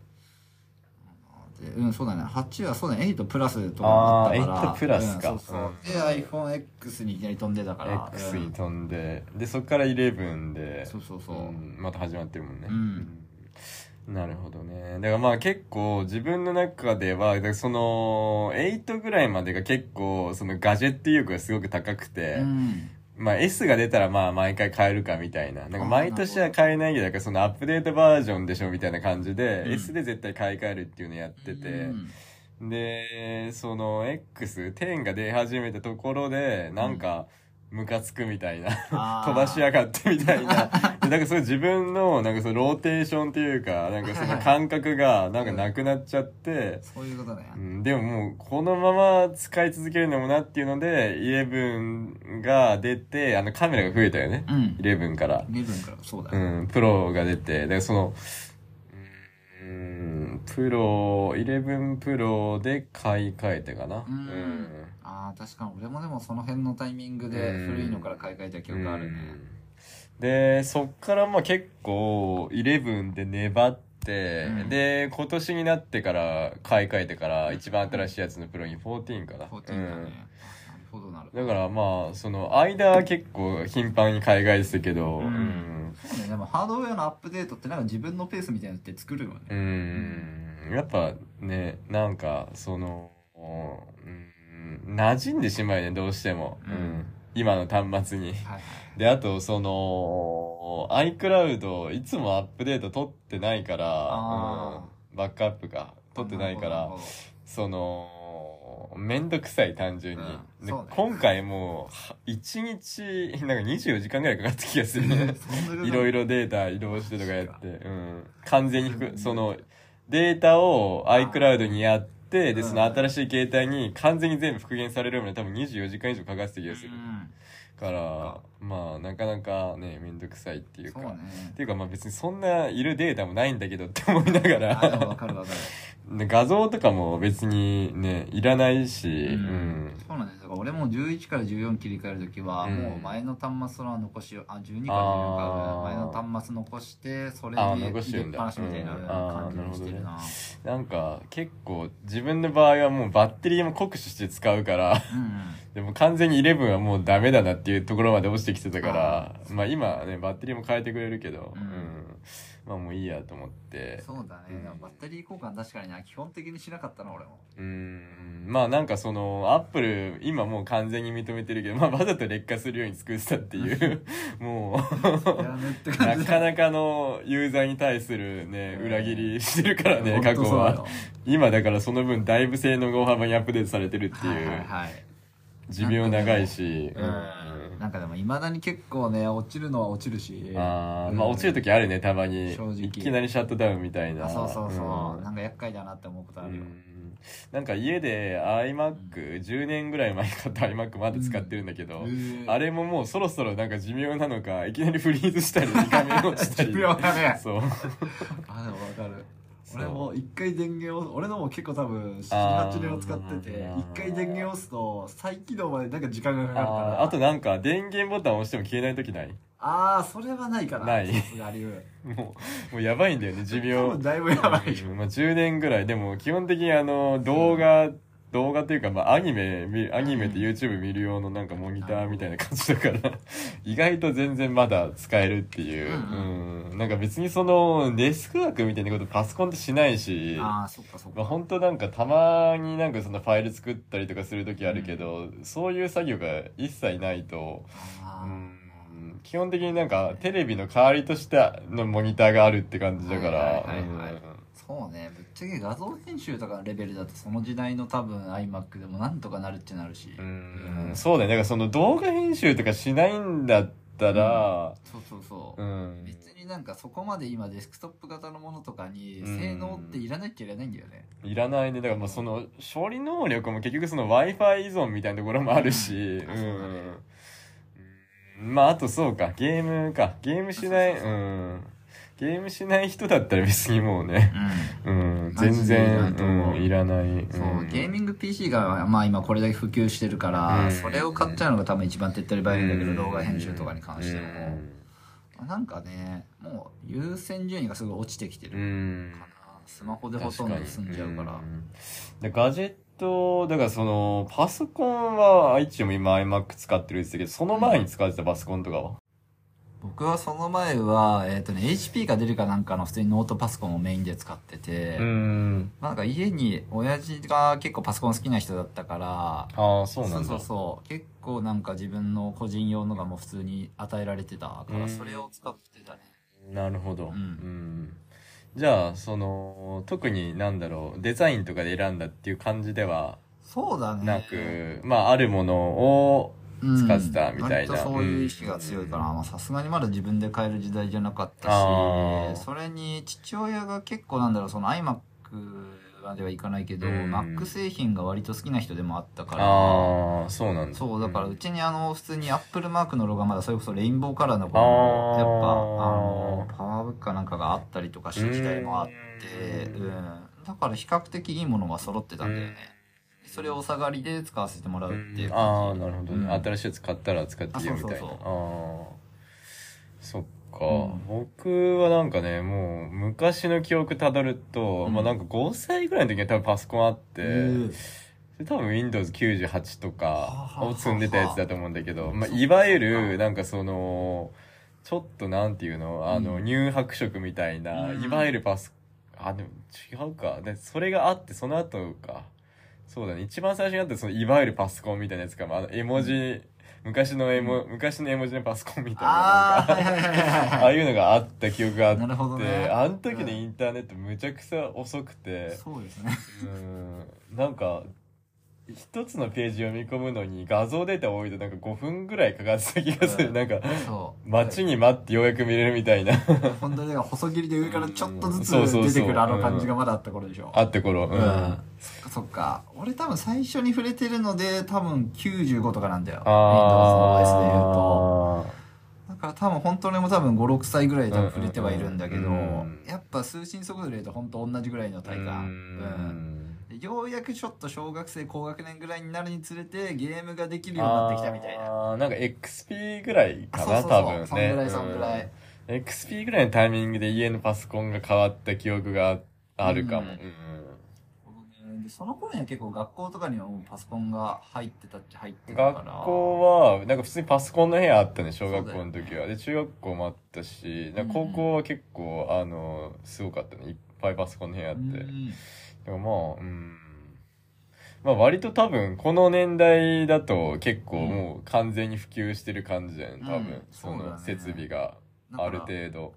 でうんそうだね。8はそうだね。8プラスとかもあったから。あー8プラスか。うんそうそう。で iPhoneX にいきなり飛んでたから。X うんに飛んで。でそっから11でそうそうそう、んまた始まってるもんね、うん。なるほどね。だからまあ結構自分の中ではだからその8ぐらいまでが結構そのガジェット意欲がすごく高くて、うんまあ S が出たらまあ毎回買えるかみたいな。なんか毎年は買えないけど、だからそのアップデートバージョンでしょみたいな感じで、うん S で絶対買い替えるっていうのやってて、で、その X、10が出始めたところで、なんか、ムカつくみたいな。飛ばしやがってみたいな。で なんかそれ自分の、なんかそのローテーションっていうか、なんかその感覚が、なんかなくなっちゃって、そういうことね、うん、でももうこのまま使い続けるのもなっていうので、11が出て、あのカメラが増えたよね。うん。11から。11からそうだうね、ん、プロが出て、で、その、うん、プロ、11プロで買い替えてかな。うん。ああ確かに。俺もでもその辺のタイミングでうん古いのから買い替えた記憶あるね、うんで、そっからまあ結構、11で粘って、うんで、今年になってから買い替えてから、一番新しいやつのプロに14かな。14だね、うんあなるほどだからまあ、その間は結構頻繁に海外してたけど、ううんん。そうねでもハードウェアのアップデートってなんか自分のペースみたいなのって作るよね、うん。やっぱね、なんか、その、うん、馴染んでしまうよね、どうしても。ううんん。今の端末に。はいはい。で、あと、その、iCloud、いつもアップデート取ってないから、あうん、バックアップか、取ってないからその、めんどくさい、単純に。でうんね。今回もう、は1日、なんか24時間ぐらいかかった気がする。いいろいろデータ移動してとかやって、うん。完全にふ、その、データを iCloud にやって、で、うん。その新しい携帯に完全に全部復元されるまで多分24時間以上かかってた気がする。から、まあ、なかなかね、めんどくさいっていうか。そうね。っていうかまあ別にそんないるデータもないんだけどって思いながあでもわら、かるわかる。で 画像とかも別にね、いらないし、ううん。ん。そうなんですだから俺も11から14切り替えるときは、うん。もう前の端末の残しをあ12から14あー。か前の端末残してそれあーに残してるんだ。入れっぱなしみたいなうん感じにしてるな。なんか結構自分の場合はもうバッテリーも酷使して使うから、うんでも完全に11はもうダメだなっていうところまで落ちてきてたから、まあ今はね、バッテリーも変えてくれるけど、ううん。ん。まあもういいやと思って。そうだね、うん。バッテリー交換確かにな。基本的にしなかったな俺も。うん。まあなんかその、アップル、今もう完全に認めてるけど、まあわざと劣化するように作ってたっていう、もう、なじかなかのユーザーに対するね、うん裏切りしてるからね、過去は。今だからその分だいぶ性能が大幅にアップデートされてるっていう、はいはいはい。寿命長いし、うんなんかでもいまだに結構ね落ちるのは落ちるし。ああ、うん。まあ落ちる時あるね、たまに。正直。いきなりシャットダウンみたいな。あそうそうそう、ん。なんか厄介だなって思うことあるよ、うん。なんか家で iMac10 年ぐらい前に買った iMac まだ使ってるんだけど、あれももうそろそろなんか寿命なのか、いきなりフリーズしたり、画面落ちたり。寿命だね。そう。あでもわかる俺も一回電源を俺のも結構多分あー78年を使ってて一回電源を押すと再起動までなんか時間がかかるから。あとなんか電源ボタン押しても消えない時ない？あーそれはないかな。ない。もう、もうやばいんだよね、寿命。だいぶやばいまあ10年ぐらい。でも基本的にあの、動画、動画っていうか、まあアニメ見、アニメと YouTube 見る用のなんかモニターみたいな感じだから、意外と全然まだ使えるっていう。うんうん。なんか別にその、デスクワークみたいなことパソコンってしないし、ああそっかそっか。まあ本当なんかたまになんかそのファイル作ったりとかする時あるけど、そういう作業が一切ないと、うん。基本的になんかテレビの代わりとしてのモニターがあるって感じだから、はいはいはいはい。うん。そうねちゃけ画像編集とかのレベルだとその時代の多分 iMac でもなんとかなるっちゃなるし。うん。そうだよ。だからその動画編集とかしないんだったら、そうそうそう、うん。別になんかそこまで今デスクトップ型のものとかにうん。性能っていらないっちゃいらないんだよね、いらないね。だからまあその処理能力も結局その Wi-Fi 依存みたいなところもあるし、うん。ね。うん。まああとそうか、ゲームか。ゲームしない、うん。ゲームしない人だったら別にもうね、うん、全マジでいらん然、と思う。うん、いらない。そう、んゲーミング PC が、まあ今これだけ普及してるから、うん。それを買っちゃうのが多分一番手っ取り早いんだけど、うん動画編集とかに関しても。うん。なんかね、もう優先順位がすごい落ちてきてるうん。かな。スマホでほとんど済んじゃうから。ん。でガジェットだからそのパソコンは愛知も今 iMac 使ってるんですけどその前に使ってたパソコンとかは、僕はその前は、えっ、とね、HP が出るかなんかの普通にノートパソコンをメインで使ってて、ん。なんか家に親父が結構パソコン好きな人だったから、ああそうなんだ。そうそうそう。結構なんか自分の個人用のがもう普通に与えられてたから、うん。それを使ってたね。なるほど、うん。ん。じゃあその特になんだろうデザインとかで選んだっていう感じではそうだね。なく、まああるものをうん使ってたみたいな。割とそういう意識が強いから、さすがにまだ自分で買える時代じゃなかったし、それに父親が結構なんだろう、その iMac まではいかないけど、うん。Mac 製品が割と好きな人でもあったから、ああそうなんだ。そう、だからうちにあの、普通に Apple マークのロゴがまだそれこそレインボーカラーの頃のやっぱ、あの、パワーブックかなんかがあったりとかした時代もあって、ううん。ん。だから比較的いいものが揃ってたんだよね。それをお下がりで使わせてもらうっていうああ感じ。なるほどね、うん。新しいやつ買ったら使っていいよみたいな。ああそうそう。あそっか、うん。僕はなんかねもう昔の記憶たどると、うん。まあなんか5歳ぐらいの時に多分パソコンあって、多分 Windows98 とかあを積んでたやつだと思うんだけど、まあ、いわゆるなんかそのちょっとなんていうの？あのうん。乳白色みたいな、うん。いわゆるパソあでも違うか。でそれがあってその後かそうだね。一番最初にあったそのいわゆるパソコンみたいなやつかも。あの絵文字昔の絵も、昔の絵文字のパソコンみたいな。ああ、いはいはいはいああはい。いうのがあった記憶があって。なるほどね。あの時のインターネットむちゃくちゃ遅くて、そうですね。うん。なんか一つのページ読み込むのに画像データ多いとなんか5分ぐらいかかってた気がする、うんなんか。待ちに待ってようやく見れるみたいな本当に細切りで上からちょっとずつ出てくるあの感じがまだあった頃でしょ。あって頃うん、うん。そっかそっか。俺多分最初に触れてるので多分95とかなんだよ。Windows の OS で言うと。あだから多分本当にも多分5、6歳ぐらいで多分触れてはいるんだけどやっぱ通信速度で言うと本当同じぐらいのー体感。ううんようやくちょっと小学生高学年ぐらいになるにつれてゲームができるようになってきたみたいな。あーなんか XP ぐらいかな多分ね。そんぐらいそんぐらい。うん。XP ぐらいのタイミングで家のパソコンが変わった記憶があるかも、うん。うんでその頃には結構学校とかにはもうパソコンが入ってたっちゃ入ってたから。学校はなんか普通にパソコンの部屋あったね小学校の時は、で中学校もあったし高校は結構、あのすごかったね。いっぱいパソコンの部屋あって、うんでもまあうん。まあ割と多分この年代だと結構もう完全に普及してる感じだよね多分、うんその設備がある程度。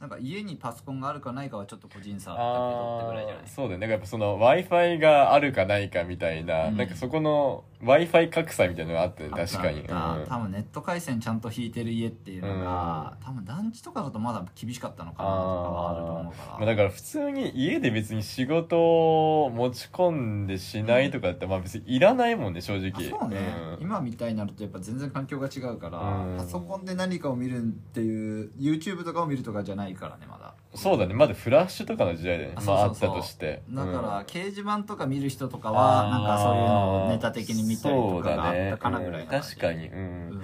なんか家にパソコンがあるかないかはちょっと個人差あったけどってぐらいじゃない？そうだよね。なんかやっぱその w i f i があるかないかみたいな、うん。なんかそこの w i f i 格差みたいなのがあってね確かに、うん。多分ネット回線ちゃんと引いてる家っていうのが、多分団地とかだとまだ厳しかったのかなとかはあると思うから、まあ、だから普通に家で別に仕事を持ち込んでしないとかってまあ別にいらないもんね正直。あそうね、ん。今みたいになるとやっぱ全然環境が違うから、うん。パソコンで何かを見るっていう YouTube とかを見るとかじゃないからねまだそうだね。まだフラッシュとかの時代だよね。あまああったとして。だから、掲示板とか見る人とかうんはなんかそういうのをネタ的に見たりとかがあったかなぐらいの感じ。うん。確かに。うん、うん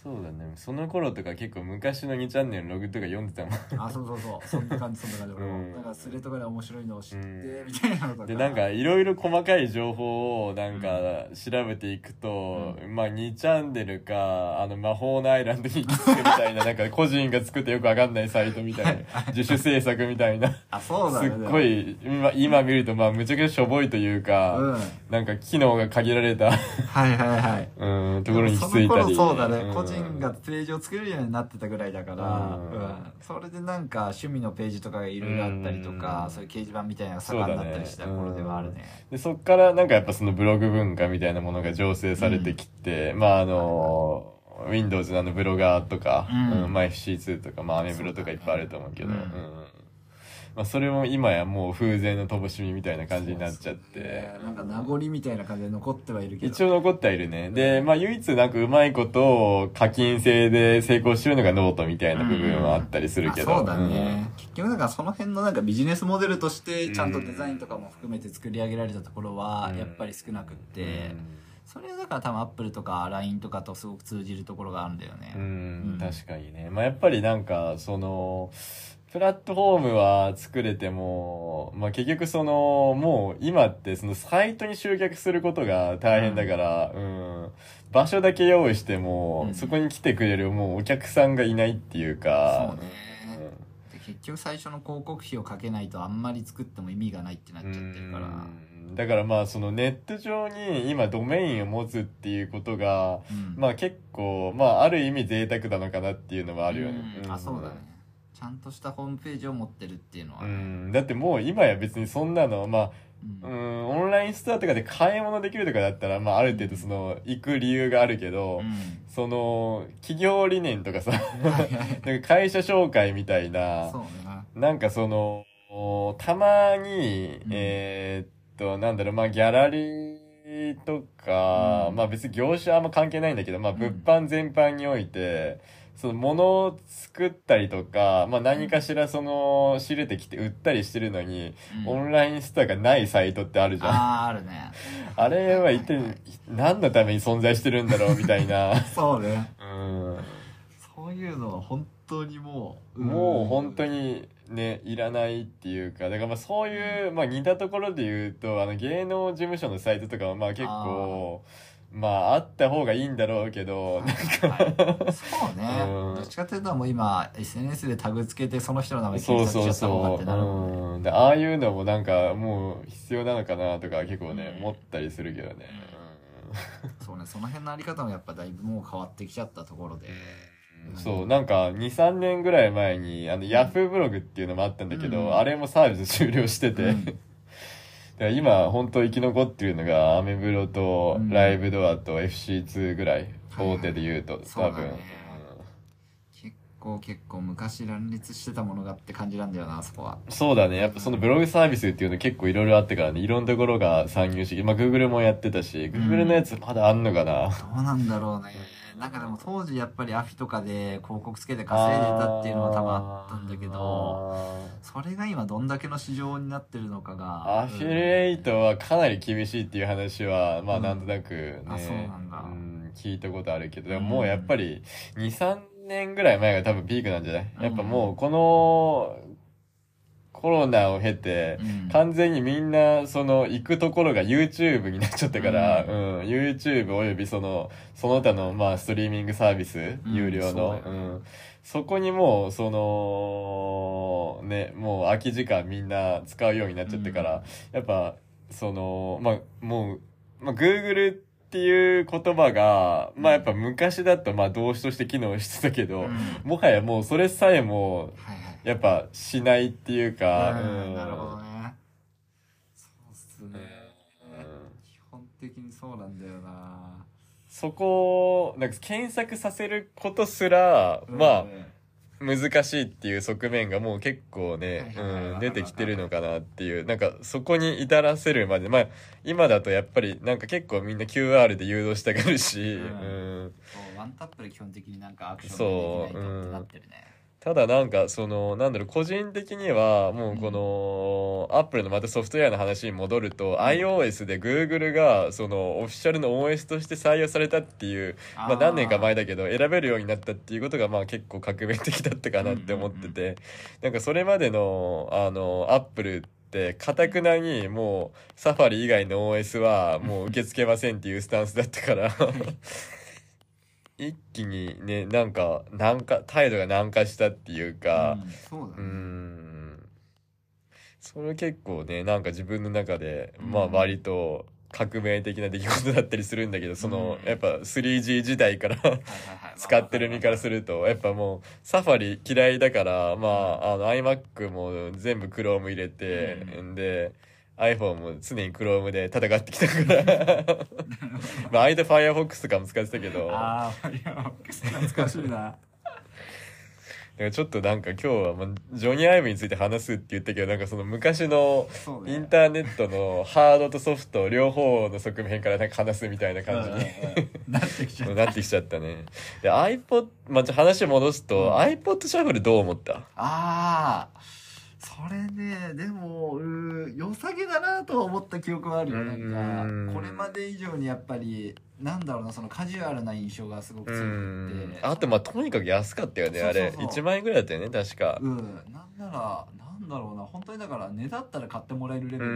そうだね。その頃とか結構昔の2チャンネルのログとか読んでたもん。あそうそうそう。そんな感じそんな感じ、俺も。うん。なんかスレとかで面白いのを知って、うんみたいなのとか。でなんかいろいろ細かい情報をなんか調べていくと、まあ2チャンネルかあの魔法のアイランドに行き着くみたいななんか個人が作ってよくわかんないサイトみたいな自主制作みたいな。あそうだね。すっごい今今見るとまあむちゃくちゃしょぼいというか、うん。はいなんか機能が限られた。はいはい うんところに行き着いたり。その頃そうだね、人がページを作れるようになってたぐらいだから、うん。うん。それでなんか趣味のページとかがいろいろあったりとか、うん。そういう掲示板みたいなのが盛んになったりした頃ではあるね。でそっからなんかやっぱそのブログ文化みたいなものが醸成されてきて、まああの Windows のあのブロガーとか、うん。うんまあ FC2 とか、まあアメブロとかいっぱいあると思うけど、うん。うんまあ、それも今やもう風前の灯火みたいな感じになっちゃって。ねなんか名残みたいな感じで残ってはいるけど。一応残ってはいるね。で、まあ唯一なんかうまいことを課金制で成功してるのがノートみたいな部分はあったりするけど。あそうだね、結局なんかその辺のなんかビジネスモデルとしてちゃんとデザインとかも含めて作り上げられたところはうん。やっぱり少なくって、うん。それはだから多分アップルとか LINE とかとすごく通じるところがあるんだよね、うん、うん。確かにね。まあやっぱりなんか、その、プラットフォームは作れても、まあ結局その、もう今ってそのサイトに集客することが大変だから、うん、場所だけ用意しても、うん。そこに来てくれるもうお客さんがいないっていうか、そうね。で結局最初の広告費をかけないとあんまり作っても意味がないってなっちゃってるから。うん。だからまあそのネット上に今ドメインを持つっていうことが、うん。まあ結構、まあある意味贅沢なのかなっていうのはあるよね。うん。あそうだねちゃんとしたホームページを持ってるっていうのは。ね、うん、だってもう今や別にそんなの、まあ、うん。うん、オンラインストアとかで買い物できるとかだったら、まあある程度その、行く理由があるけど、うん。その、企業理念とかさ、なんか会社紹介みたいななんかその、たまに、うん。えーっと、なんだろう、まあギャラリーとか、うん。まあ別に業種はあんま関係ないんだけど、まあうん。物販全般において、その物を作ったりとか、まあ何かしらその仕入れてきて売ったりしてるのに、うん。オンラインストアがないサイトってあるじゃん。ああああるね。れは一体何のために存在してるんだろうみたいな。そうね。うん。そういうのは本当にもうもう本当にね、いらないっていうか、だからまあそういう、まあ似たところで言うと、あの芸能事務所のサイトとかはまあ結構、まああった方がいいんだろうけど、なんか、はい。そうね、うん。どっちかっていうともう今 SNS でタグつけてその人の名前そうそう検索しちゃった方がそう。ってなるもんね。うん。で、ああいうのもなんかもう必要なのかなとか結構ね、うん。思ったりするけどね。そうね。その辺のあり方もやっぱだいぶもう変わってきちゃったところで、うん。そう、なんか2、3年ぐらい前に、あの、ヤフーブログっていうのもあったんだけど、うん。あれもサービス終了してて、うん今本当生き残ってるのがアメブロとうん。ライブドアと FC2 ぐらい、はい大手で言うと多分、構結構昔乱立してたものがって感じなんだよなあそこは。うんそうだね。やっぱそのブログサービスっていうの結構いろいろあってからねいろんなところが参入してまあ Google もやってたし Google のやつまだあんのかな、どうなんだろうね。なんかでも当時やっぱりアフィとかで広告つけて稼いでたっていうのは多分あったんだけどそれが今どんだけの市場になってるのかがアフィリエイトはかなり厳しいっていう話はまあなんとなくね、あそうなんだ。うん聞いたことあるけどでももうやっぱり23年ぐらい前が多分ピークなんじゃない、やっぱもうこのコロナを経て、うん。完全にみんなその行くところが YouTube になっちゃったから、ううん。YouTube およびそのその他のまあストリーミングサービス、うん有料の。うん。そこにもうそのねもう空き時間みんな使うようになっちゃってから、やっぱそのまあもう、まあ、Google っていう言葉がまあやっぱ昔だとまあ動詞として機能してたけど、うん。もはやもうそれさえもやっぱしないっていうか、うん。なるほどね。そうっすね。うん。基本的にそうなんだよな。そこをなんか検索させることすら、まあ難しいっていう側面がもう結構ね、うん、出てきてるのかなっていうなんかそこに至らせるまでまあ今だとやっぱりなんか結構みんな QR で誘導したがるし、うん。うん。ワンタップで基本的になんかアクションができないとってなってるねただなんかそのなんだろう個人的にはもうこのアップルのまたソフトウェアの話に戻ると iOS で Google がそのオフィシャルの OS として採用されたっていうまあ何年か前だけど選べるようになったっていうことがまあ結構革命的だったかなって思っててなんかそれまでのあのアップルってかたくなにもうサファリ以外の OS はもう受け付けませんっていうスタンスだったから 一気にねなんか軟化態度が軟化したっていうかうんそうだうねん。それ結構ねなんか自分の中でまあうん割と革命的な出来事だったりするんだけどそのうんやっぱ 3G 時代から 使ってる身からするとやっぱもうサファリ嫌いだからまああの iMac も全部 Chrome 入れてんで iPhone も常に Chrome で戦ってきたから。まあ間 Firefox とかも使ってたけど。ああいや懐かしいな。ちょっとなんか今日は、まあ、ジョニー・アイブについて話すって言ったけどなんかその昔のインターネットのハードとソフト両方の側面からなんか話すみたいな感じに、なってきちゃった。なってきちゃったね。で iPod、まあ、話戻すと、うん。iPod シャッフルどう思った？ああそれねでもうー良さげだなとは思った記憶はあるよ。うんなん。かこれまで以上にやっぱりなんだろうなそのカジュアルな印象がすごくう強くんて。あとまあとにかく安かったよねあれ。そうそうそう。1万円ぐらいだったよね確か。うん。なんならなんだろうな本当にだから値だったら買ってもらえるレベうル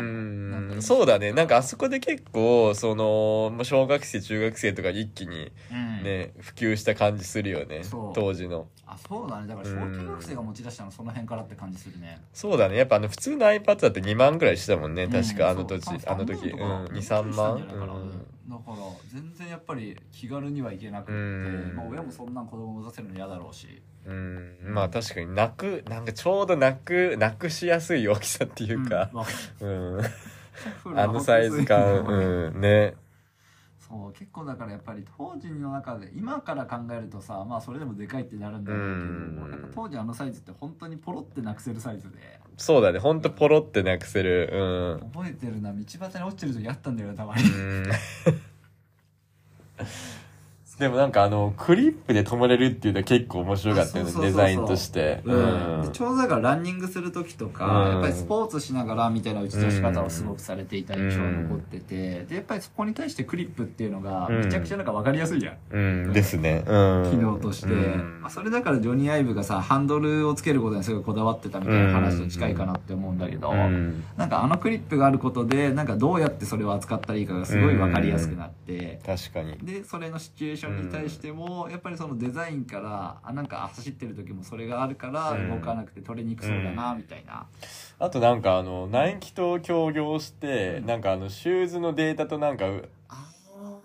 のなんかん。そうだね。なんかあそこで結構そのまあ小学生中学生とかに一気にうん。ね普及した感じするよね。当時の。あそうだね。だから小中学生が持ち出したのその辺からって感じするね。そうだね。やっぱあの普通の iPad だって2万ぐらいしてたもんね。確かあの時そう。あの時。3うん。万とか23万？だから全然やっぱり気軽にはいけなくって、うん。まあ、親もそんなん子供を持たせるの嫌だろうし。うん。まあ確かに泣くなんかちょうど泣く泣くしやすい大きさっていうか。ん。わかうん。る。あのサイズ感。うん。ねそう結構だからやっぱり当時の中で今から考えるとさまあそれでもでかいってなるんだろうけど、うん。当時あのサイズって本当にポロってなくせるサイズで。そうだね。ほんとポロってなくせる。うん。覚えてるな。道端に落ちてる時あったんだよたまに。うんでもなんかあのクリップで止まれるっていうのは結構面白かったよねデザインとして。うん。でちょうどだからランニングする時とか、うん。やっぱりスポーツしながらみたいな打ち出し方をすごくされていた印象が残ってて、でやっぱりそこに対してクリップっていうのがうん。めちゃくちゃなんか分かりやすいじゃん、うん。ですね。うん。機能として、うん。まあ、それだからジョニー・アイブがさハンドルをつけることにすごいこだわってたみたいな話と近いかなって思うんだけど、うん。なんかあのクリップがあることでなんかどうやってそれを扱ったらいいかがすごい分かりやすくなって、確かに。でそれのシチュエーションに対しても、やっぱりそのデザインからあなんかあ走ってる時もそれがあるからうん。動かなくて取りにくそうだなみたいな、あとなんかあのナイキと協業してなんかあのシューズのデータとなんか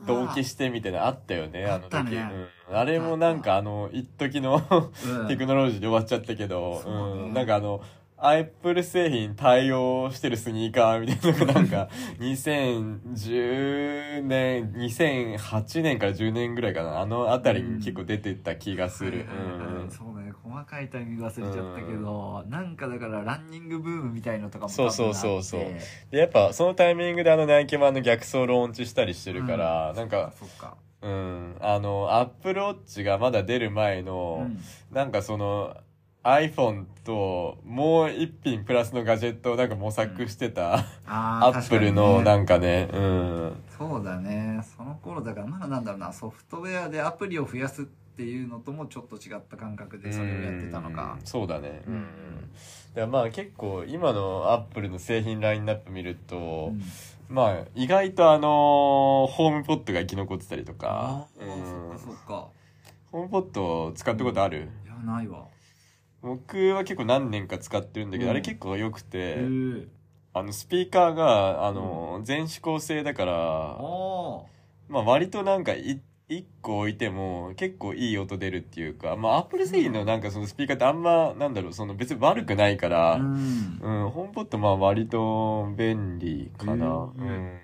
同期してみたいなのあったよねあの時。ね。うん、あれもなんかあの一時のうん。テクノロジーで終わっちゃったけど、そうね。うん、なんかあの、アップル製品対応してるスニーカーみたいなのがなんか、2010年、2008年から10年ぐらいかな、あのあたりに結構出てた気がする。うんそうね細かいタイミング忘れちゃったけど、なんかだからランニングブームみたいのとかもそうそうそうそう。で、やっぱそのタイミングであのナイキ版の逆走ローンチしたりしてるから、なんか、そっか。うん、あの、アップルウォッチがまだ出る前の、うん。なんかその iPhone ともう一品プラスのガジェットをなんか模索してた、あアップルのなかんかね、うん。そうだね。その頃だからまだなんだろうな。ソフトウェアでアプリを増やすっていうのともちょっと違った感覚でそれをやってたのか。うん。そうだね。ううん。ん。だからまあ結構今のアップルの製品ラインナップ見ると、うん。まあ意外とあのホームポットが生き残ってたりとか、あうんあそっかそっか。ホームポット使ったことある？いやないわ僕は結構何年か使ってるんだけど、うん。あれ結構良くへて、え。あのスピーカーがあの全指向性だから、あまあ割となんかい一個置いても結構いい音出るっていうか、まあアップル製品のなんかそのスピーカーってあんまなんだろう、その別に悪くないかあら、ううん、んホームポットまあ割と便利かな。うん。うん。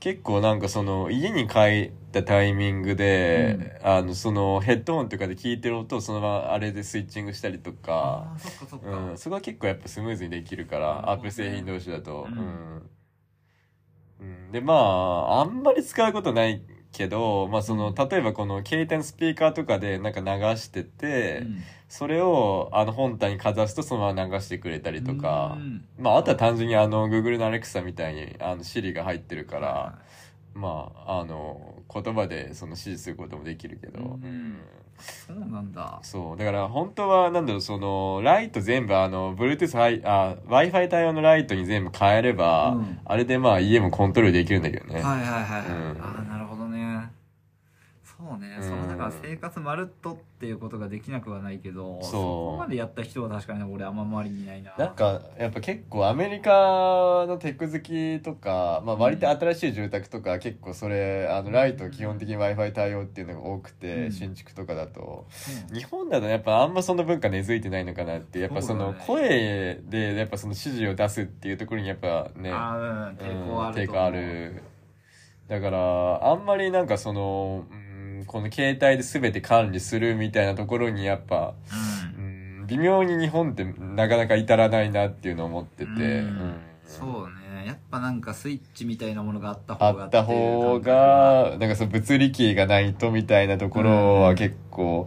結構なんかその家に帰ったタイミングで、あのそのヘッドホンとかで聞いてる音をそのままあれでスイッチングしたりとか、うん、そこは結構やっぱスムーズにできるから、アップル製品同士だと。うん。うん。うん。で、まあ、あんまり使うことないけど、まあその、例えばこの携帯のスピーカーとかでなんか流してて、うん。それをあの本体にかざすとそのまま流してくれたりとかう、ん。まああとは単純にあの Google の Alexa みたいにあの Siri が入ってるから、はまああの言葉でその指示することもできるけど、うん。うんそうなんだ。そう。だから本当はなんだろうそのライト全部あの Bluetooth はいあ Wi-Fi 対応のライトに全部変えれば、うん。あれでまあ家もコントロールできるんだけどね、はいはいはいはい、うん。ああなるほど。ねそうね、うん。そのだから生活まるっとっていうことができなくはないけどそう。こまでやった人は確かに俺あんま周りにいないな。なんかやっぱ結構アメリカのテック好きとか、まあ、割と新しい住宅とか結構それあのライト基本的に w i f i 対応っていうのが多くて、うん。新築とかだと。うん。日本だとやっぱあんまその文化根付いてないのかなってやっぱその声でやっぱその指示を出すっていうところにやっぱねうん抵抗あると思う。抵抗ある。だからあんまりなんかその、うん、この携帯で全て管理するみたいなところにやっぱ、うん、微妙に日本ってなかなか至らないなっていうのを思ってて、うん。うん。そうね。やっぱなんかスイッチみたいなものがあった方があった方が、なんかその物理キーがないとみたいなところは結構、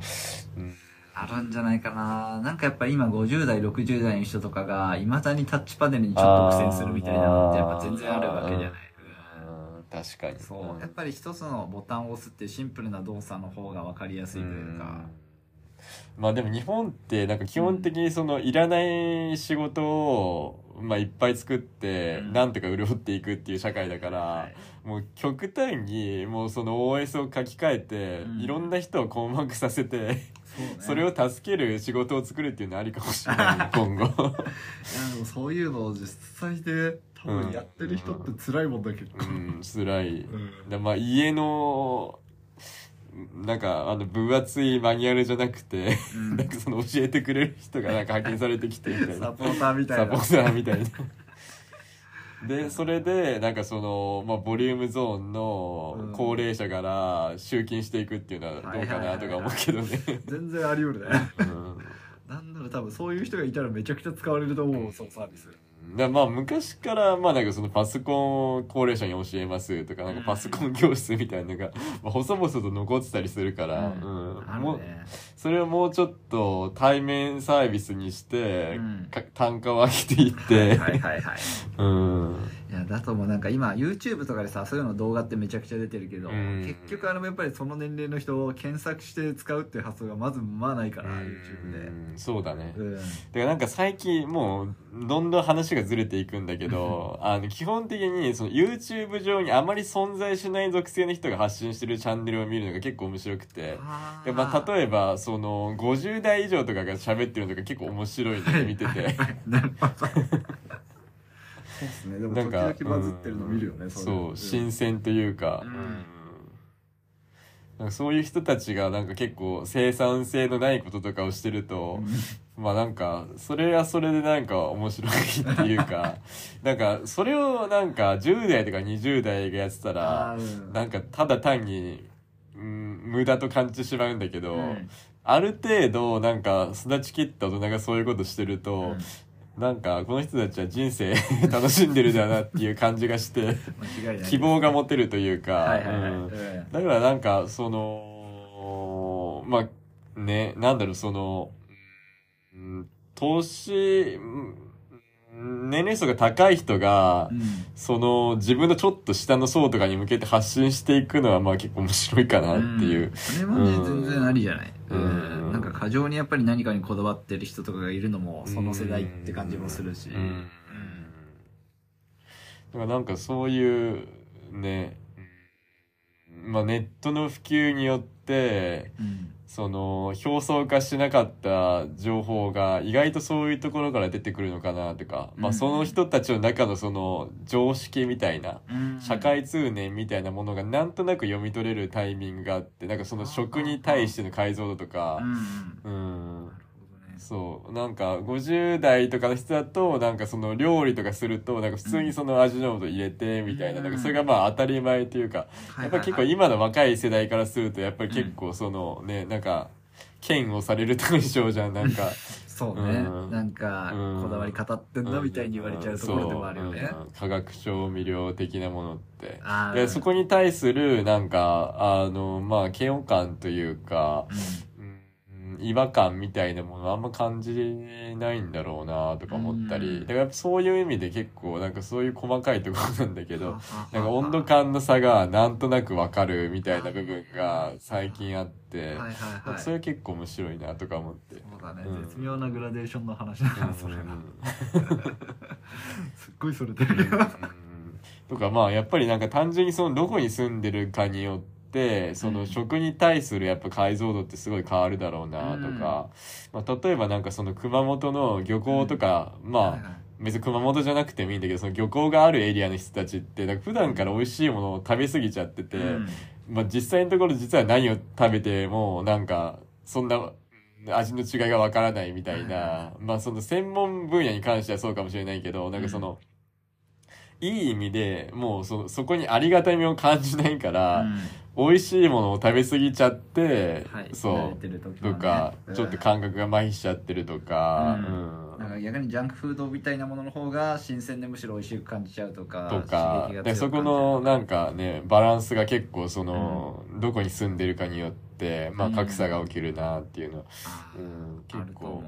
うん。あるんじゃないかな。なんかやっぱ今50代60代の人とかがいまだにタッチパネルにちょっと苦戦するみたいなのってやっぱ全然あるわけじゃない、うん確かに。そうやっぱり一つのボタンを押すっていうシンプルな動作の方が分かりやすいというか、まあでも日本ってなんか基本的にそのいらない仕事をまあいっぱい作ってうん。なんとか潤っていくっていう社会だからはい。もう極端にもうその OS を書き換えてうん。いろんな人を困惑させてそうね。それを助ける仕事を作るっていうのはありかもしれない 今後。いやでもそういうのを実際でやってる人って辛いもんだけど、うん辛い。うん。でまあ家のなんかあの分厚いマニュアルじゃなくてうん。なんかその教えてくれる人がなんか派遣されてきてみたいな。サポーターみたいな。サポーターみたいな。でそれでなんかその、まあ、ボリュームゾーンの高齢者から集金していくっていうのはどうかなとか思うけどね。全然あり得るね。うん。なんなら多分そういう人がいたらめちゃくちゃ使われると思うそのサービスだまあ昔からまあなんかそのパソコンを高齢者に教えますとかなんかパソコン教室みたいなのが、まあ、細々と残ってたりするから、うん。うそれをもうちょっと対面サービスにして、単価を上げていって、はいはいはい。うんいやだともうなんか今 YouTube とかでさそういうの動画ってめちゃくちゃ出てるけど、うん。結局あのやっぱりその年齢の人を検索して使うっていう発想がまずまあないから、う YouTube で。んそうだね、うん。だからなんか最近もうどんどん話がずれていくんだけど あの基本的にその YouTube 上にあまり存在しない属性の人が発信してるチャンネルを見るのが結構面白くて。あでまあ、例えばその50代以上とかが喋ってるのとか結構面白いので見てて。なるほど そうですね。でもなんか時々バズってるの見るよねうん。そそう新鮮というか,、うん。なんかそういう人たちがなんか結構生産性のないこととかをしてると、まあなんかそれはそれでなんか面白いっていうか なんかそれをなんか10代とか20代がやってたらなんかただ単に、うん、無駄と感じてしまうんだけど、うん。ある程度なんか育ちきった大人がそういうことしてると、うんなんかこの人たちは人生 楽しんでるだなっていう感じがして希望が持てるというか、だからなんかそのまあねなんだろうその、うん、投資うん年齢層が高い人が、うん。その自分のちょっと下の層とかに向けて発信していくのはまあ結構面白いかなっていう。ん。それもね、うん。全然ありじゃない、ううん。んなんか過剰にやっぱり何かにこだわってる人とかがいるのもその世代って感じもするし、うん。だからなんかそういうね、まあネットの普及によってうんその表層化しなかった情報が意外とそういうところから出てくるのかなとか、まあうんその人たちの中のその常識みたいなうん。社会通念みたいなものがなんとなく読み取れるタイミングがあってなんかその食に対しての解像度とかうん。うんそう。なんか50代とかの人だとなんかその料理とかするとなんか普通にその味の素入れてみたいな,、うん。なんかそれがまあ当たり前というか、やっぱり結構今の若い世代からするとやっぱり結構そのねなんか嫌悪される対象じゃんなんか。そうね、うん。なんかうんこだわり語ってんのみたいに言われちゃうところでもあるよね、そううん。化学調味料的なものって。でそこに対するなんかあのまあ嫌悪感というか、うん違和感みたいなものあんま感じないんだろうなとか思ったり、うん。だからやっぱそういう意味で結構なんかそういう細かいところなんだけうん。どなんか温度感の差がなんとなくわかるみたいな部分が最近あって、それ結構面白いなとか思って。そうだね、うん。絶妙なグラデーションの話だな、それがうん。すっごいそれてるとかまあやっぱりなんか単純にそのどこに住んでるかによってその食に対するやっぱ解像度ってすごい変わるだろうなとか、まあ、例えばなんかその熊本の漁港とか、まあ別に熊本じゃなくてもいいんだけどその漁港があるエリアの人たちってなんか普段から美味しいものを食べ過ぎちゃってて、うん。まあ、実際のところ実は何を食べてもなんかそんな味の違いがわからないみたいな、まあその専門分野に関してはそうかもしれないけどなんかその、いい意味でもうそそこにありがたみを感じないから、美味しいものを食べ過ぎちゃって、はい慣そうね。とか、うん。ちょっと感覚が麻痺しちゃってるとか、うう。んなんか逆にジャンクフードみたいなものの方が新鮮でむしろ美味しく感じちゃうとかとか。そこのなんかねバランスが結構その、どこに住んでるかによって、まあ、うん。格差が起きるなっていうのは、うん、ある結構、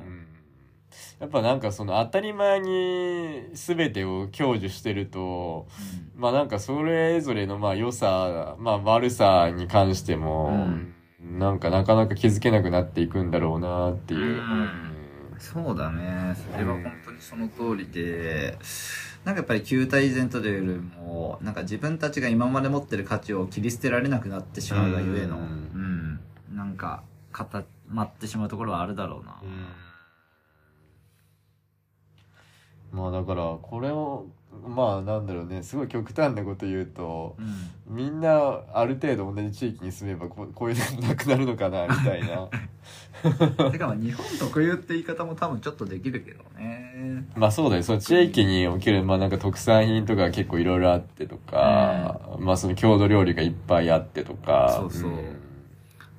やっぱなんかその当たり前に全てを享受してるとまあなんかそれぞれのまあ良さ、まあ悪さに関しても、なんかなかなか気づけなくなっていくんだろうなっていう。うん。そうだね。それは本当にその通りで。なんかやっぱり球体依然というよりもなんか自分たちが今まで持ってる価値を切り捨てられなくなってしまうがゆえのううん。んなんか固まってしまうところはあるだろうなまあだからこれをまあなんだろうねすごい極端なこと言うとうん。みんなある程度同じ地域に住めばここういうのなくなるのかなみたいな。てかまあ日本特有って言い方も多分ちょっとできるけどね。まあそうだよ。その地域におけるまあなんか特産品とか結構いろいろあってとか、まあその郷土料理がいっぱいあってとか。そうそう。ん。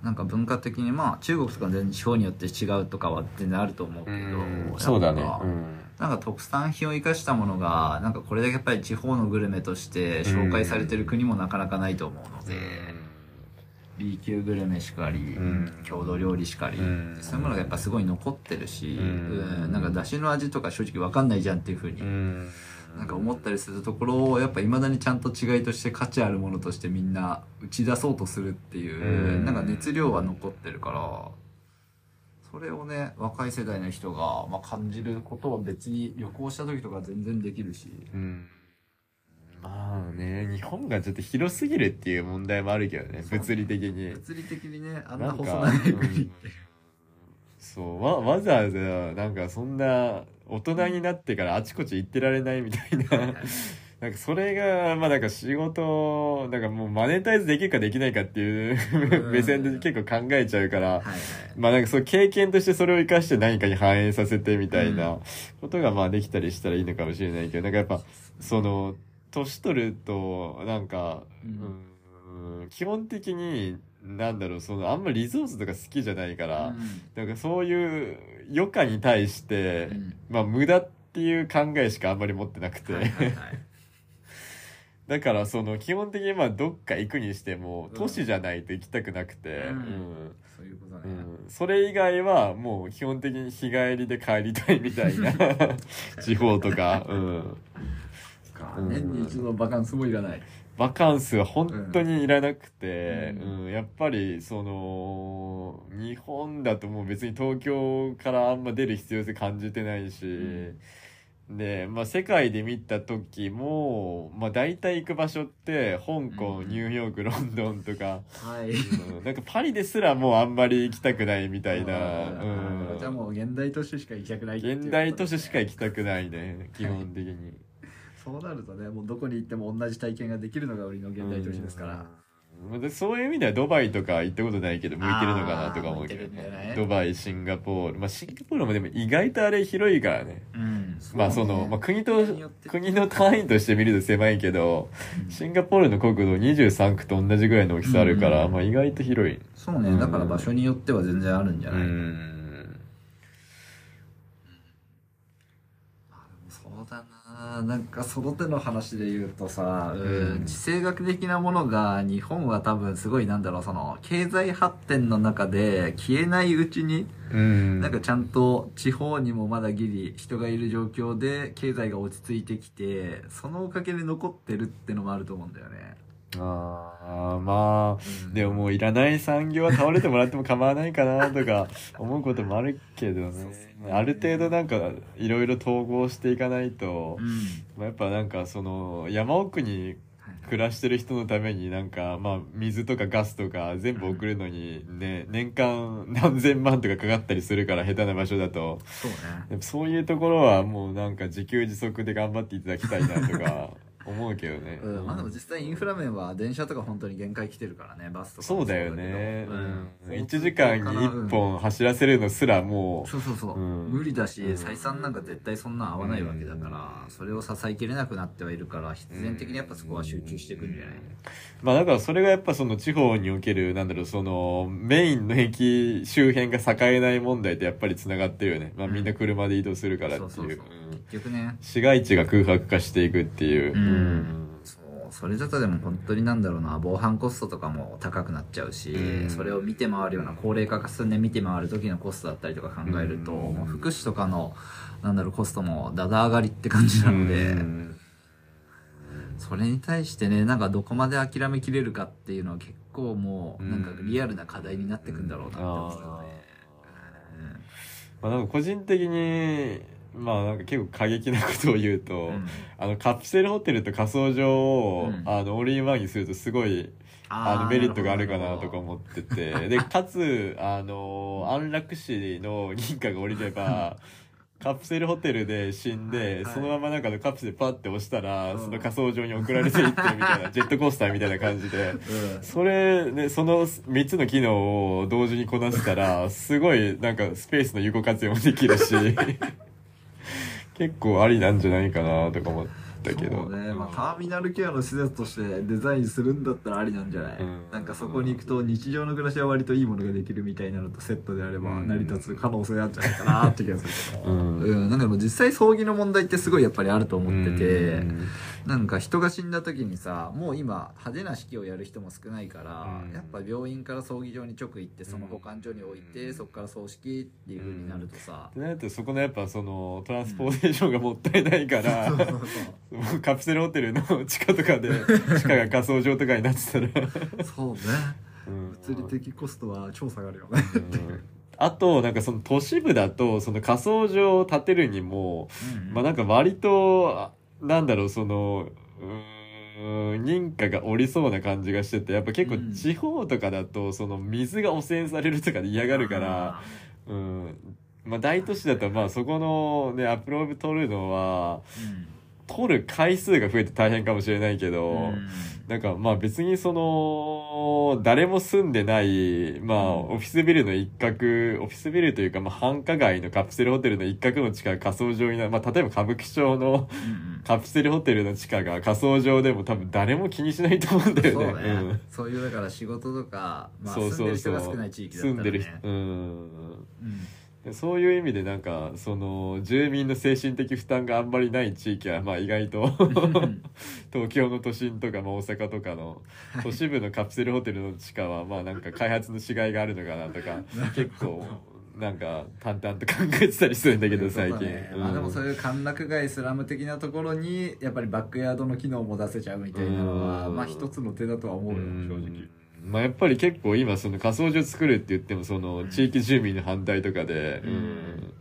なんか文化的にまあ中国とか全然地方によって違うとかは全然あると思うけど、うん。そうだね。うんなんか特産品を生かしたものがなんかこれだけやっぱり地方のグルメとして紹介されてる国もなかなかないと思うので、B 級グルメしかり、ん。郷土料理しかり、うん。そういうものがやっぱすごい残ってるし、うん。うん。なんか出汁の味とか正直わかんないじゃんっていうふうに、うん。なんか思ったりするところをやっぱ未だにちゃんと違いとして価値あるものとしてみんな打ち出そうとするっていう、うん。なんか熱量は残ってるからそれをね若い世代の人が、まあ、感じることは別に旅行した時とか全然できるし、うん。まあね日本がちょっと広すぎるっていう問題もあるけどね物理的に。物理的にねあんな細長い国って、うんそうわわざわざなんかそんな大人になってからあちこち行ってられないみたいな なんかそれがまあなんか仕事なんかもうマネタイズできるかできないかっていうう ん目線で結構考えちゃうから、はいはいまあなんかそう経験としてそれを生かして何かに反映させてみたいなことがまあできたりしたらいいのかもしれないけどなんかやっぱその年取るとなんか、うん。うん基本的になんだろうそのあんまリゾースとか好きじゃないから、うん。なんかそういう余暇に対して、うん。まあ無駄っていう考えしかあんまり持ってなくて、はいはいはいだからその基本的にまあどっか行くにしてもうん。都市じゃないと行きたくなくて、うん。うん。そういうことね、うん。それ以外はもう基本的に日帰りで帰りたいみたいな 地方とか、うん、うん年に一度バカンスもいらない。バカンスは本当にいらなくて、ううん。んやっぱりその日本だともう別に東京からあんま出る必要性感じてないし、で、まあ、世界で見た時も、まあ、大体行く場所って香港、うんニューヨークロンドンとか、はい。うん。なんかパリですらもうあんまり行きたくないみたいな、うん。じゃあもう現代都市しか行きたくないいうこと現代都市しか行きたくないね基本的に。そうなるとねもうどこに行っても同じ体験ができるのが売りの現代都市ですから、そういう意味ではドバイとか行ったことないけど向いてるのかなとか思うけどね。ドバイシンガポール。まあシンガポールもでも意外とあれ広いからね。うん。まあその、まあ、国と国の単位として見ると狭いけどシンガポールの国土23区と同じぐらいの大きさあるから、うん。まあ意外と広い。そうね。だから場所によっては全然あるんじゃうない、んそうだななんかその手の話で言うとさ、んうん地政学的なものが日本は多分すごいなんだろうその経済発展の中で消えないうちに、うんなんかちゃんと地方にもまだギリ人がいる状況で経済が落ち着いてきてそのおかげで残ってるってのもあると思うんだよね。ああまあうん。でももういらない産業は倒れてもらっても構わないかなとか 思うこともあるけどね。ね。ある程度なんかいろいろ統合していかないと、うん。まあ、やっぱなんかその山奥に暮らしてる人のためになんかまあ水とかガスとか全部送るのにね年間何千万とかかかったりするから下手な場所だと。そうね。そういうところはもうなんか自給自足で頑張っていただきたいなとか 思うけどね、うん、まあでも実際インフラ面は電車とか本当に限界来てるからねバスとかそうだよね、ううん。ん、1時間に1本走らせるのすらもうそうそうそう、うん。無理だしうん。採算なんか絶対そんなん合わないわけだから、それを支えきれなくなってはいるから必然的にやっぱそこは集中していくんじゃない、まあだからそれがやっぱその地方におけるなんだろうそのメインの駅周辺が栄えない問題とやっぱりつながってるよね、まあ、みんな車で移動するからっていう,、そうそうそう。うん結局ね。市街地が空白化していくっていう、うんそうそれだとでも本当になんだろうな防犯コストとかも高くなっちゃうし、うん。それを見て回るような高齢化が進んで見て回る時のコストだったりとか考えると、うん。福祉とかのなんだろうコストもだだ上がりって感じなので、うん。それに対してねなんかどこまで諦めきれるかっていうのは結構もうなんかリアルな課題になってくんだろうなって思うよね。まあ、なんか個人的にまあなんか結構過激なことを言うと、うん。あのカプセルホテルと仮想場を、うん。あのオールインワンにするとすごいあーのメリットがあるかなとかる思ってて。でかつあの安楽死の認可が下りれば カプセルホテルで死んで、はいはい。そのままなんかのカプセルパッて押したら、うん。その仮想場に送られていってるみたいな ジェットコースターみたいな感じで。ほどうん。それね、その3つの機能を同時にこなせたら、すごいなんかスペースの有効活用もできるし、結構ありなんじゃないかなとか思ったけど。そうね、まあ、ターミナルケアの施設としてデザインするんだったらありなんじゃない、うん。なんかそこに行くと日常の暮らしは割といいものができるみたいなのとセットであればうん。成り立つ可能性あるんじゃないかなって気がする。けど、うん。うん、なんかでも実際葬儀の問題ってすごいやっぱりあると思ってて、うんなんか人が死んだ時にさもう今派手な式をやる人も少ないから、うん。やっぱ病院から葬儀場に直行ってその保管所に置いて、そこから葬式っていう風になるとさ、ってなるとそこのやっぱそのトランスポーテーションがもったいないから、カプセルホテルの 地下とかで地下が仮想場とかになってたら、そうね。うん。物理的コストは超下がるよね。うん。あとなんかその都市部だとその仮想場を建てるにも、まあなんか割とあなんだろうそのうーん認可が下りそうな感じがしててやっぱ結うん。構地方とかだとその水が汚染されるとかで嫌がるから、うん。まあ大都市だとまあそこのねアプローブ取るのは取る回数が増えて大変かもしれないけど、うん。なんかまあ別にその誰も住んでないまあオフィスビルの一角オフィスビルというかまあ繁華街のカプセルホテルの一角の地下が仮想上になまあ例えば歌舞伎町のうんカプセルホテルの地下が仮想上でも多分誰も気にしないと思うんだよね。そうね、うん。そういうだから仕事とか、まあ、そう住んでそう。そうる人が少ない地域だったら、ね、住んでる人うん。うんそういう意味でなんかその住民の精神的負担があんまりない地域はまあ意外と 東京の都心とかまあ大阪とかの都市部のカプセルホテルの地下はまあなんか開発のしがいがあるのかなとか 結構なんか淡々と考えてたりするんだけど最近、そうだね。まあ、でもそういう歓楽街スラム的なところにやっぱりバックヤードの機能も出せちゃうみたいなのはうん。まあ一つの手だとは思うようん。正直まあやっぱり結構今その仮想所作るって言ってもその地域住民の反対とかで、うん。うん。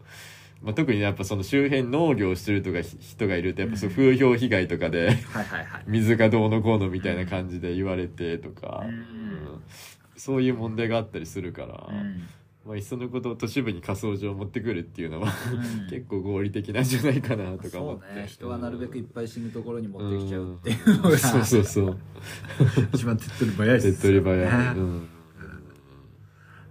まあ、特にやっぱその周辺農業してるとかひ人がいるとやっぱそう風評被害とかではいはいはい。水がどうのこうのみたいな感じで言われてとか、うん。うん。そういう問題があったりするから、うんまあ、いっそのこと都市部に仮想所を持ってくるっていうのはうん。結構合理的なんじゃないかなとかそ思って、うね。人はなるべくいっぱい死ぬところに持ってきちゃうってういうのが。そうそうそう。一番手っ取り早い手っ取り早い、ねうん。ま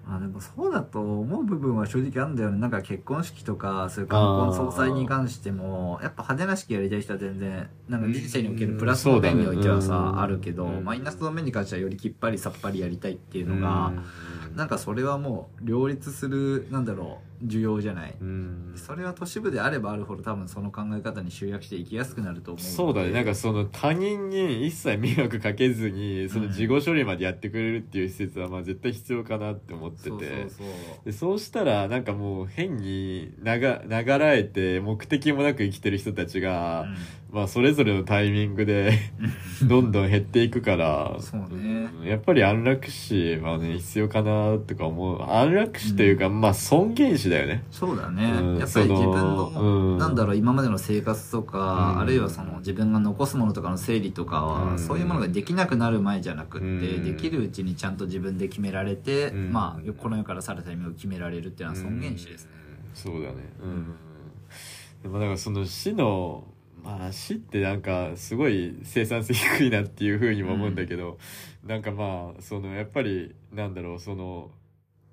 あでもそうだと思う部分は正直あるんだよね。なんか結婚式とかそういう冠婚葬祭に関してもやっぱ派手な式やりたい人は全然なんか人生におけるプラスの面においてはさ、ねうんあるけど、うん。マイナスの面に関してはよりきっぱりさっぱりやりたいっていうのが、なんかそれはもう両立するなんだろう需要じゃない、うん。それは都市部であればあるほど多分その考え方に集約していきやすくなると思うそうだね。なんかその他人に一切迷惑かけずにその事後処理までやってくれるっていう施設はまあ絶対必要かなって思ってて。でそうしたらなんかもう変になが流らえて目的もなく生きてる人たちが、まあそれぞれのタイミングで どんどん減っていくからそうね。うんやっぱり安楽死はね必要かなとか思う。安楽死というか、まあ尊厳死だよね。そうだね、うんやっぱり自分そのの、うん。なんだろう今までの生活とか、うん。あるいはその自分が残すものとかの整理とかは、うん。そういうものができなくなる前じゃなくって、うん。できるうちにちゃんと自分で決められて、うん。まあこの世から去るタイミングを決められるっていうのは尊厳死ですね、うん。そうだね。うん、でもなんかその死のまあ死ってなんかすごい生産性低いなっていうふうにも思うんだけど、なんかまあそのやっぱりなんだろうその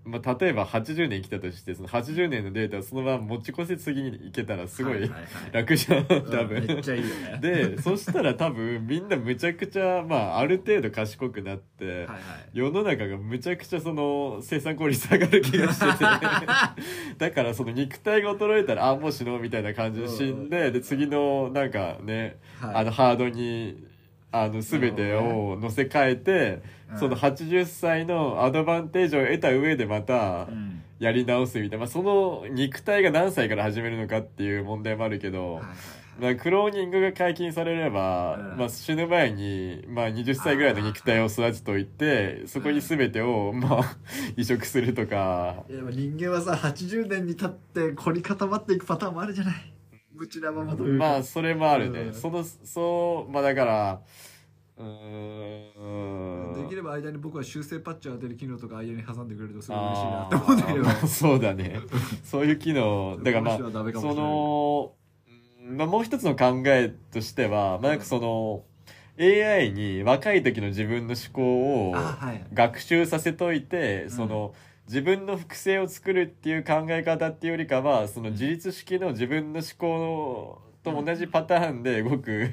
まあ、例えば80年生きたとしてその80年のデータをそのまま持ち越せ次に行けたらすごい 楽じゃん多うんめっ分。ちゃいいよね。でそしたら多分みんなむちゃくちゃまあある程度賢くなって、はいはい。世の中がむちゃくちゃその生産効率上がる気がして。て だからその肉体が衰えたらあもう死のうみたいな感じで死んでで次のなんかね、はい。あのハードにあの全てを乗せ替えて、うん。その80歳のアドバンテージを得た上でまたうん。やり直すみたいな、まあ、その肉体が何歳から始めるのかっていう問題もあるけど、まあ、クローニングが解禁されれば、うん。まあ、死ぬ前に、まあ、20歳ぐらいの肉体を育てといてそこに全てを、まあ、移植するとか。いや人間はさ80年に経って凝り固まっていくパターンもあるじゃないというか。まあそれもあるね、うん。そのそうまあだからうーん。できれば間に僕は修正パッチを当てる機能とか間に挟んでくれるとすごいあ嬉しいなーって思うんだけど。まあそうだね。そういう機能。だからまあその、うんまあ、もう一つの考えとしては、まあ、なんかその AI に若い時の自分の思考をあはい。学習させといて、んその自分の複製を作るっていう考え方っていうよりかはその自律式の自分の思考と同じパターンで動く。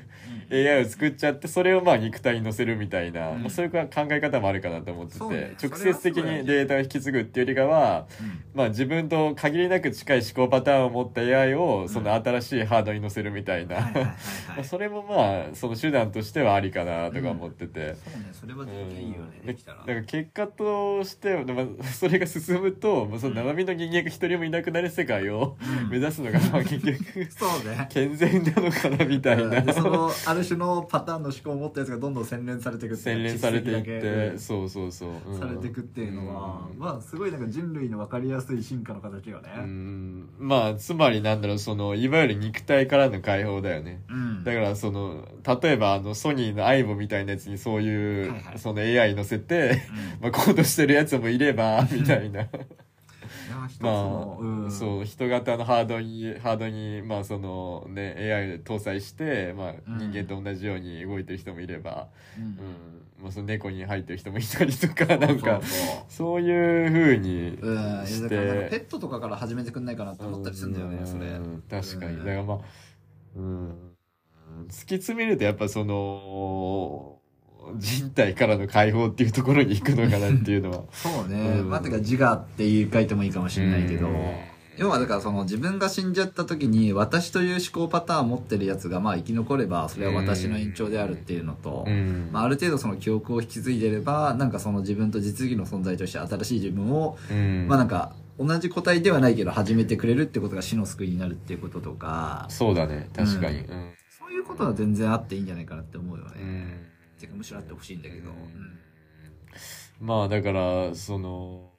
AI を作っちゃってそれをまあ肉体に乗せるみたいな、うん。まあ、そういう考え方もあるかなと思ってて、ね。直接的にデータを引き継ぐっていうよりかは、まあ、自分と限りなく近い思考パターンを持った AI をその新しいハードに乗せるみたいな、それもまあその手段としてはありかなとか思ってて。そうね。それは全然いいよね。うん。できたら。だから結果としては、まあ、それが進むと、まあ、その生身の人間が一人もいなくなる世界をうん。目指すのが、まあ、結局そうね。健全なのかなみたいな。でそのある種のパターンの思考を持ったやつがどんどん洗練されていくって洗練されていってそうそうそう、うん。されていくっていうのは、うん。まあすごいなんか人類の分かりやすい進化の形よね。うん。まあつまりなんだろうそのいわゆる肉体からの解放だよね。うん。だからその例えばあのソニーの AIBO みたいなやつにそういう、はいはいその AI 乗せて、うん。まあ、コードしてるやつもいればみたいな まの、あ、うん。そう人型のハードにハードにまあそのね AI 搭載して、まあ、うん。人間と同じように動いてる人もいれば、うん。うん。まあ、その猫に入ってる人もいたりとかなんかそういうふうにしからなんかペてットとかから始めてくんないかなって思ったりするんだよねそれ。うん確かに。うん。だからまあうん。突き詰めるとやっぱその人体からの解放っていうところに行くのかなっていうのは。そうね、うん。まあてか自我って言い換えてもいいかもしれないけど、うん。要はだからその自分が死んじゃった時に私という思考パターンを持ってるやつがまあ生き残ればそれは私の延長であるっていうのと、うん。まあ、ある程度その記憶を引き継いでればなんかその自分と実技の存在として新しい自分を、うん。まあなんか同じ個体ではないけど始めてくれるってことが死の救いになるっていうこととか。そうだね。確かに。うん。そういうことは全然あっていいんじゃないかなって思うよね、うんてかむしろあってほしいんだけど、うん。まあだからその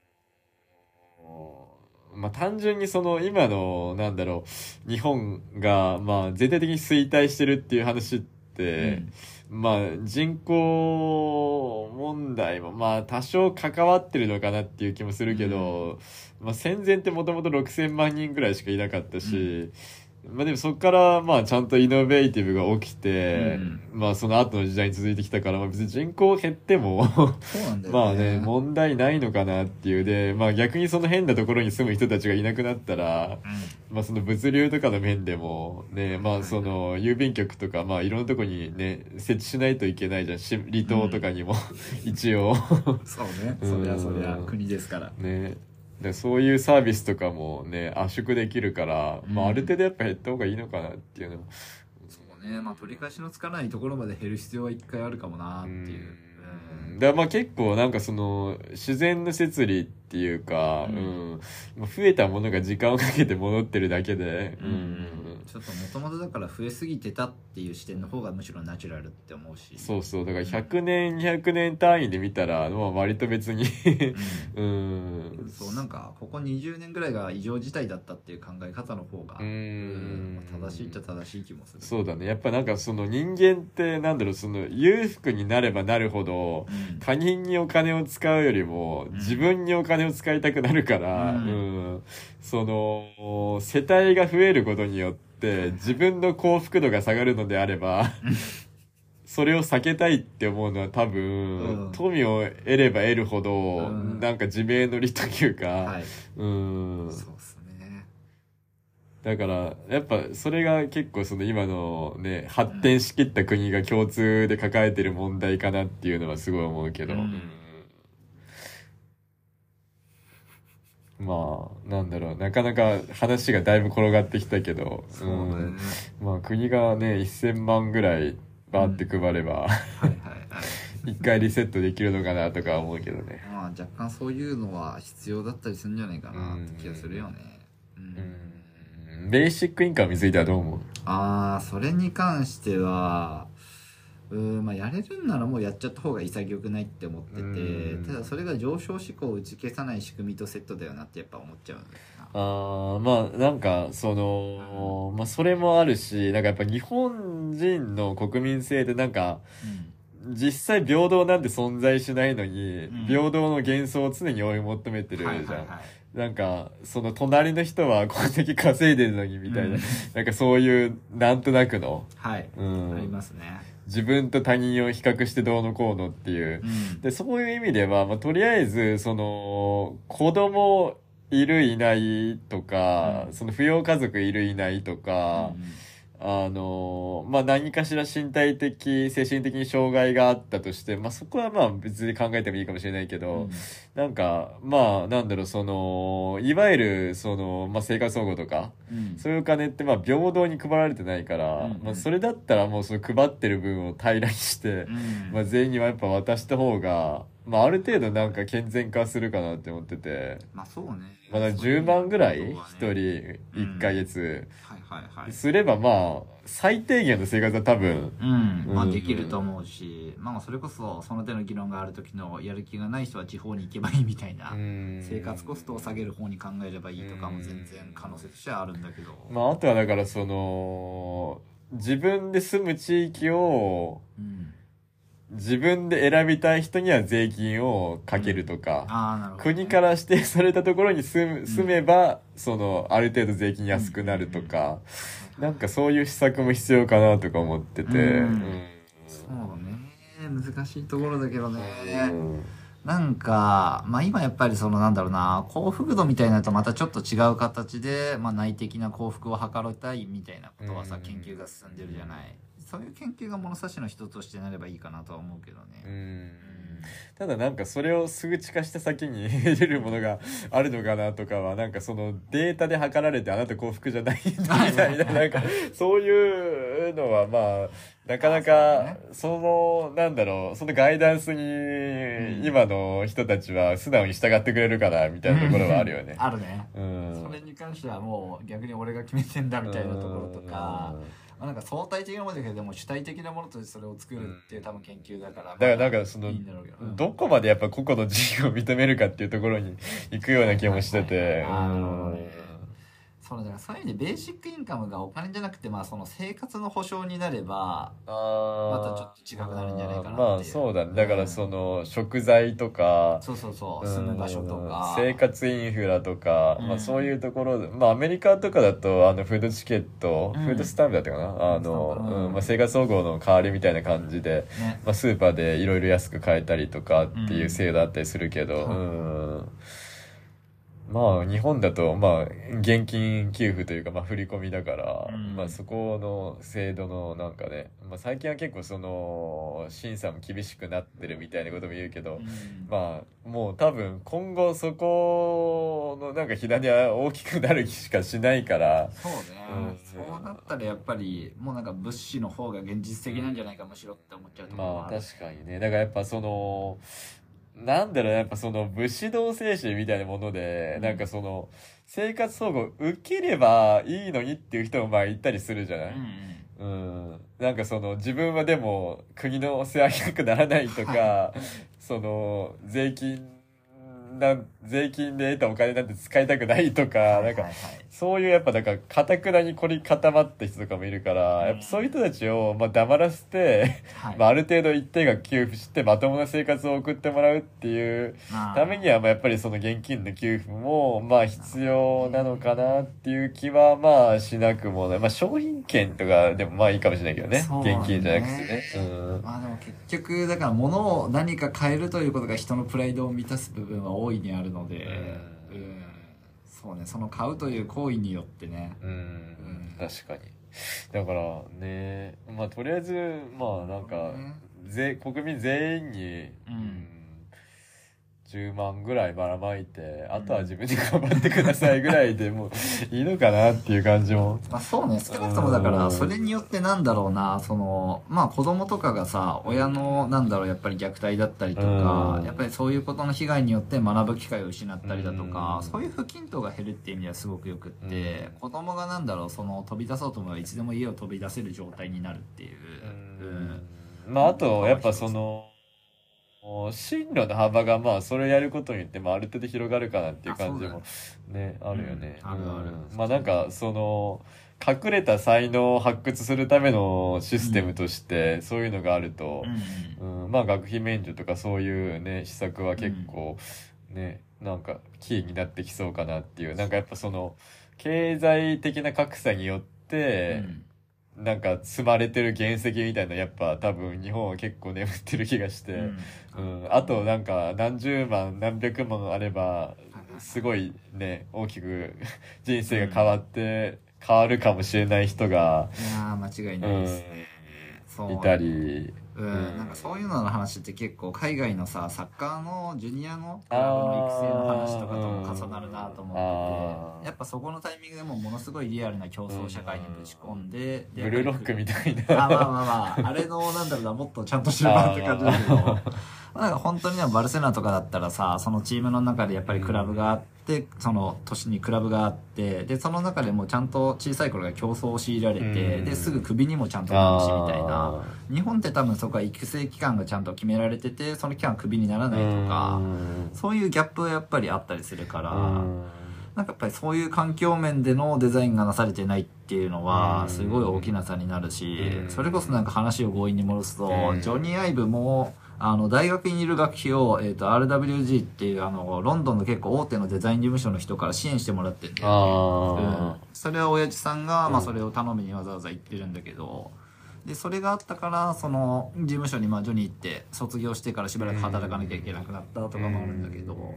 まあ単純にその今のなんだろう日本がまあ全体的に衰退してるっていう話って、まあ人口問題もまあ多少関わってるのかなっていう気もするけど、まあ戦前ってもともと6,000万人ぐらいしかいなかったし、まあでもそこからまあちゃんとイノベーティブが起きて、うんまあその後の時代に続いてきたから、まあ別に人口減ってもまあね、問題ないのかなっていう。で、まあ逆にその変なところに住む人たちがいなくなったら、まあその物流とかの面でも、ね、まあその郵便局とか、まあいろんなとこにね、設置しないといけないじゃん。し離島とかにも、一応。そうね。うんそりゃそりゃ国ですから。ね。でそういうサービスとかもね、圧縮できるから、まあある程度やっぱ減った方がいいのかなっていうのも。そうね。まあ取り返しのつかないところまで減る必要は一回あるかもなっていう、うん。だまあ結構なんかその自然の摂理っていうか、ううん。んまあ増えたものが時間をかけて戻ってるだけで、うん。うんちょっともともとだから増えすぎてたっていう視点の方がむしろナチュラルって思うし。そうそう。だから100年200年単位で見たら、まあ、割と別に。ううん。んそうなんかここ20年ぐらいが異常事態だったっていう考え方の方がううんん正しいっちゃ正しい気もする。そうだね。やっぱなんかその人間ってなんだろうその裕福になればなるほどうん。他人にお金を使うよりもうん。自分にお金を使いたくなるから、うん。うんその世帯が増えることによって自分の幸福度が下がるのであれば それを避けたいって思うのは多分、うん。富を得れば得るほど、うん。なんか自明の理というか、はい。うん。そうですね。だからやっぱそれが結構その今のね発展しきった国が共通で抱えてる問題かなっていうのはすごい思うけど、うんまあなんだろう。なかなか話がだいぶ転がってきたけど。ね、ん。まあ国がね1000万ぐらいバーって配れば、はいはいはい。一回リセットできるのかなとか思うけどね。まあ若干そういうのは必要だったりするんじゃないかなって気がするよね。うん。うん。ベーシックインカムについてはどう思う？ああそれに関してはうーんまあやれるんならもうやっちゃった方が潔くないって思っててうん。ただそれが上昇志向を打ち消さない仕組みとセットだよなってやっぱ思っちゃうあーまあなんかその、まあ、それもあるしなんかやっぱ日本人の国民性でなんか実際平等なんて存在しないのに、うん。平等の幻想を常に追い求めてるじゃん、はいはいはい。なんかその隣の人はこんだけ稼いでるのにみたいな、うん。なんかそういうなんとなくの、はい、うん。ありますね自分と他人を比較してどうのこうのっていう。う、ん。でそういう意味では、まあ、とりあえずその子供いるいないとか、うん。その扶養家族いるいないとか、あのまあ何かしら身体的精神的に障害があったとして、まあ、そこはまあ別に考えてもいいかもしれないけど、うん。なんかまあなんだろうそのいわゆるその、まあ、生活保護とかうん。そういうお金ってまあ平等に配られてないから、うんうん。まあ、それだったらもうその配ってる分を平らにして、うん。まあ、全員にはやっぱ渡した方が、まあ、ある程度なんか健全化するかなって思ってて。まあそうね。まだ10万ぐらい一そう人いう1ヶ月。はいはいはい。すればまあ最低限の生活は多分うん、まあうん。できると思うし、まあそれこそその手の議論がある時のやる気がない人は地方に行けばいいみたいな、生活コストを下げる方に考えればいいとかも全然可能性としてはあるんだけど、まああとはだからその自分で住む地域をうん、自分で選びたい人には税金をかけるとか、ああなるほどね、国から指定されたところに住む住めば、そのある程度税金安くなるとか、なんかそういう施策も必要かなとか思ってて、うん。そうね。難しいところだけどね、うん。なんか、まあ今やっぱりそのなんだろうな、幸福度みたいなのとまたちょっと違う形で、まあ内的な幸福を図りたいみたいなことはさ、うん。研究が進んでるじゃない。そういう研究が物差しの一つとしてなればいいかなとは思うけどうね。んただなんかそれを数値化した先に得れるものがあるのかなとかはなんかそのデータで測られてあなた幸福じゃないみたいな なんかそういうのはまあなかなあかそのなんだろうそのガイダンスにん今の人たちは素直に従ってくれるかなみたいなところはあるよね。あるね。うんそれに関してはもう逆に俺が決めてんだみたいなところとか、まあ、なんか相対的なものだけどでも主体的なものとしてそれを作るっていう多分研究だから。だからなんかそのどこまでやっぱ個々の自由を認めるかっていうところに行くような気もしてて。そのだからそういう意味でベーシックインカムがお金じゃなくてまあその生活の保障になればあー。またちょっと違くなるんじゃないかなってまあそうだね。だからその食材とかそうそうそう。うん。住む場所とか。生活インフラとか、うん。まあ、そういうところで、まあ、アメリカとかだとあのフードチケット、うん。フードスタンプだったかな？あの、うん。うん。まあ、生活保護の代わりみたいな感じで、ねまあ、スーパーでいろいろ安く買えたりとかっていう制度あったりするけど、ううんんまあ日本だとまあ現金給付というかまあ振り込みだから、うん。まあそこの制度のなんかね、まあ、最近は結構その審査も厳しくなってるみたいなことも言うけど、うん。まあもう多分今後そこのなんか火種は大きくなる気しかしないからそうね、うん。そうなったらやっぱりもうなんか物資の方が現実的なんじゃないかむしろって思っちゃうところまあ確かにね。だからやっぱそのなんだろうやっぱその武士道精神みたいなもので、うん。なんかその生活保護受ければいいのにっていう人もまあいたりするじゃない、うんうん。うん、なんかその自分はでも国の世話になくならないとかその税金な税金で得たお金なんて使いたくないとか、なんかそういうやっぱなんか、かたくなに凝り固まった人とかもいるから、やっぱそういう人たちを、まあ黙らせて、はい まあある程度一定額給付してまともな生活を送ってもらうっていうまあためには、まあやっぱりその現金の給付も、まあ必要なのかなっていう気は、まあしなくもない。まあ商品券とかでもまあいいかもしれないけどね。ね現金じゃなくてね。うん。まあでも結局だから物を何か変えるということが人のプライドを満たす部分は大いにあるので、うんうんそうねその買うという行為によってね。うん、確かに。だからね、まあとりあえず、まあなんか、ぜ国民全員に、うん10万ぐらいばらまいて、あとは自分で頑張ってくださいぐらいでもういいのかなっていう感じも。まあそうね少なくともだからそれによってなんだろうなそのまあ子供とかがさ親のなんだろうやっぱり虐待だったりとかうん。やっぱりそういうことの被害によって学ぶ機会を失ったりだとかうん。そういう不均等が減るっていう意味ではすごくよくってうん。子供がなんだろうその飛び出そうと思えばいつでも家を飛び出せる状態になるっていう。うん。まああと、やっぱその、進路の幅がまあそれをやることによってまあある程度広がるかなっていう感じもね。あるよね、うんあるある。うん。まあなんかその隠れた才能を発掘するためのシステムとしてそういうのがあると、うんうん。まあ学費免除とかそういうね施策は結構ね、なんかキーになってきそうかなっていう。なんかやっぱその経済的な格差によって、なんか積まれてる原石みたいなやっぱ多分日本は結構眠ってる気がして、うん。うん。あとなんか何十万何百万あればすごいね大きく人生が変わって変わるかもしれない人が。いやー間違いないですね、いたり。うん、うん。なんかそういうのの話って結構海外のさサッカーのジュニアのクラブの育成の話とかとも重なるなと思っててやっぱそこのタイミングでもものすごいリアルな競争社会にぶち込んででブルーロックみたいな。あまあまあまああれのなんだろうなもっとちゃんとしてる版って感じだけど。なんか本当にねバルセロナとかだったらさそのチームの中でやっぱりクラブがあって、その年にクラブがあってでその中でもちゃんと小さい頃から競争を強いられて、うん。ですぐクビにもちゃんとなるしみたいな。あ日本って多分そこは育成期間がちゃんと決められててその期間はクビにならーないとかうん。そういうギャップはやっぱりあったりするから。うん。なんかやっぱりそういう環境面でのデザインがなされてないっていうのうん。はすごい大きな差になるしうん。それこそなんか話を強引に戻すとうん。ジョニー・アイブもあの大学にいる学費を、えー、と RWG っていうあのロンドンの結構大手のデザイン事務所の人から支援してもらってて、うん。あそれは親父さんが、まあ、うんそれを頼みにわざわざ行ってるんだけど。でそれがあったからその事務所にまあジョニー行って卒業してからしばらく働かなきゃいけなくなったとかもあるんだけど。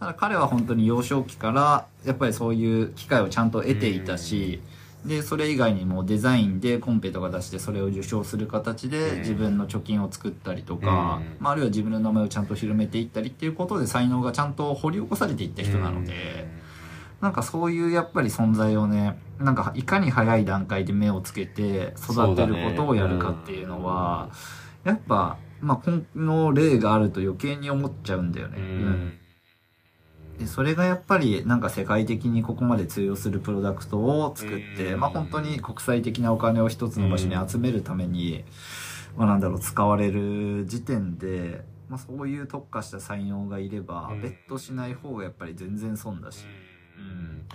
ただ彼は本当に幼少期からやっぱりそういう機会をちゃんと得ていたし、でそれ以外にもデザインでコンペとか出してそれを受賞する形でうん。自分の貯金を作ったりとか、うん。まあ、あるいは自分の名前をちゃんと広めていったりっていうことで才能がちゃんと掘り起こされていった人なので、なんかそういうやっぱり存在をねなんかいかに早い段階で目をつけて育てることをやるかっていうのはやっぱ、まあ、この例があると余計に思っちゃうんだよね。うんうんでそれがやっぱりなんか世界的にここまで通用するプロダクトを作って、うん。まあ本当に国際的なお金を一つの場所に集めるために、まあなんだろう使われる時点で、まあそういう特化した才能がいれば、うん。ベットしない方がやっぱり全然損だし。うん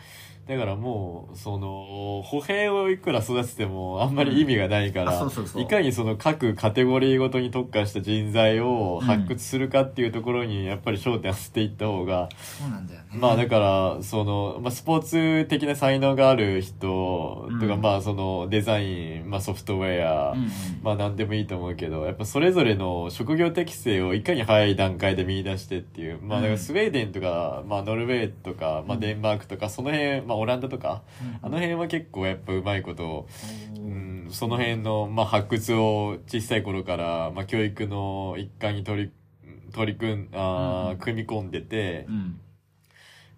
だからもうその歩兵をいくら育ててもあんまり意味がないから、いかにその各カテゴリーごとに特化した人材を発掘するかっていうところにやっぱり焦点を当てていった方が、そうなんだよね。まあだからその、まあ、スポーツ的な才能がある人とか、うん。まあそのデザイン、まあ、ソフトウェア、うんうん。まあ何でもいいと思うけど、やっぱそれぞれの職業適性をいかに早い段階で見出してっていう、まあだからスウェーデンとか、まあノルウェーとか、まあデンマークとか、その辺、まあオランダとか、あの辺は結構やっぱうまいこと、うん、その辺の、まあ発掘を小さい頃から、まあ教育の一環に取り、取り組ん、あーうん。組み込んでてう、ん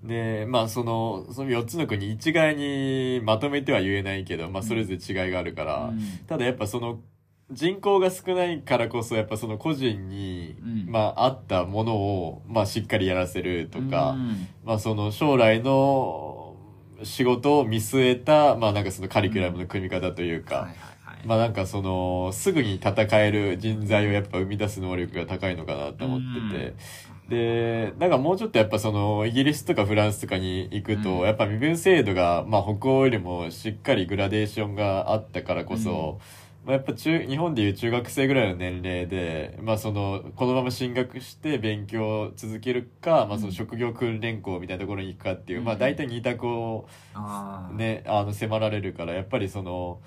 で、まあその、その4つの国一概にまとめては言えないけど、まあそれぞれ違いがあるから、うん。ただやっぱその人口が少ないからこそやっぱその個人に、うん。まあ合ったものを、まあしっかりやらせるとか、うん。まあその将来の仕事を見据えた、まあなんかそのカリキュラムの組み方というか、はいはいはい。まあなんかその、すぐに戦える人材をやっぱ生み出す能力が高いのかなと思ってて、で、なんかもうちょっとやっぱその、イギリスとかフランスとかに行くと、うん。やっぱ身分制度が、まあ北欧よりもしっかりグラデーションがあったからこそ、まあやっぱ中、日本でいう中学生ぐらいの年齢で、まあその、このまま進学して勉強を続けるか、まあその職業訓練校みたいなところに行くかっていう、うん。まあ大体二択を。ね、あの、迫られるから、やっぱりその、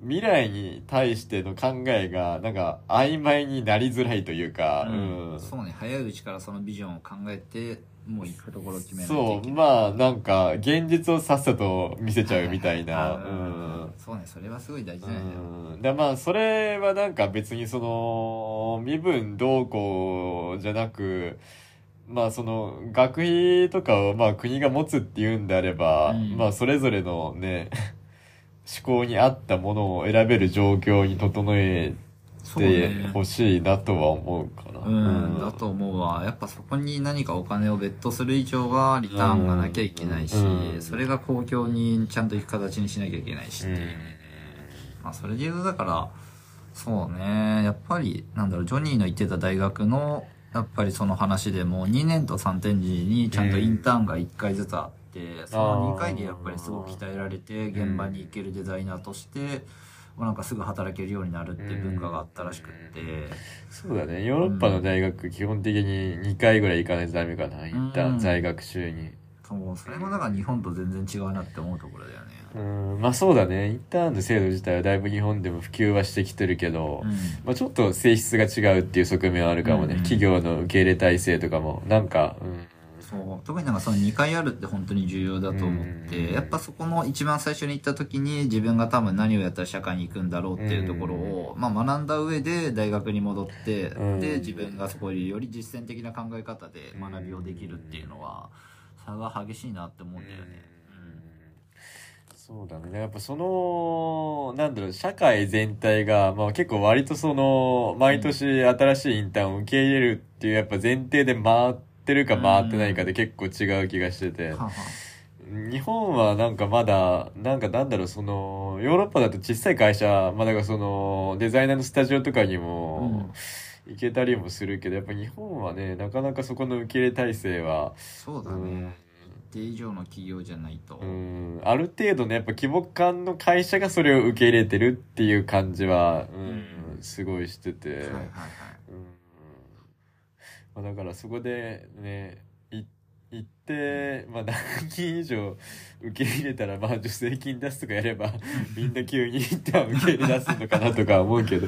未来に対しての考えが、なんか、曖昧になりづらいというか、ううんん。そうね、早いうちからそのビジョンを考えて、もう行くところを決めなそ、いう。まあ、なんか、現実をさっさと見せちゃうみたいな、うんはいそうね、それはすごい大事なんだよ。うん。で、まあ、それはなんか別にその、身分どうこうじゃなく、まあその、学費とかをまあ国が持つっていうんであれば、うんまあそれぞれのね、思考に合ったものを選べる状況に整えてね。ほしいなとは思うかな。うん、だと思うわ。やっぱそこに何かお金をベットする以上はリターンがなきゃいけないし、うんそれが公共にちゃんと行く形にしなきゃいけないしっていうね。まあそれで言うとだから、そうね、やっぱり、なんだろう、ジョニーの行ってた大学の、やっぱりその話でも2年と3点時にちゃんとインターンが1回ずつあって、その2回でやっぱりすごく鍛えられて、現場に行けるデザイナーとして、まあなんかすぐ働けるようになるっていう文化があったらしくって、そうだね。ヨーロッパの大学、基本的に2回ぐらい行かないとダメかな。行った、うん在学中に。そう、それもだから日本と全然違うなって思うところだよね。うん、まあそうだね。インターンの制度自体はだいぶ日本でも普及はしてきてるけど、うん。まあちょっと性質が違うっていう側面はあるかもね。うん企業の受け入れ体制とかも、なんか、うん。そう。特になんかその2回あるって本当に重要だと思って、うんやっぱそこの一番最初に行った時に自分が多分何をやったら社会に行くんだろうっていうところを、まあ学んだ上で大学に戻って、うんで、自分がそこでより実践的な考え方で学びをできるっていうのは、差が激しいなって思うんだよね。そうだね。やっぱその、なんだろう、社会全体が、まあ結構割とその、毎年新しいインターンを受け入れるっていうやっぱ前提で回ってるか回ってないかで結構違う気がしてて。日本はなんかまだ、なんかなんだろう、その、ヨーロッパだと小さい会社、まあだからその、デザイナーのスタジオとかにも、行けたりもするけど、やっぱ日本はね、なかなかそこの受け入れ体制は、そうだうん。ね。一定以上の企業じゃないと。うん、ある程度のやっぱ規模感の会社がそれを受け入れてるっていう感じは、うん、すごいしてて、はいはいはい。うんまあ、だからそこでね、い行って、まあ何人以上受け入れたら、まあ助成金出すとかやれば、みんな急に一旦受け入れ出すのかなとか思うけど。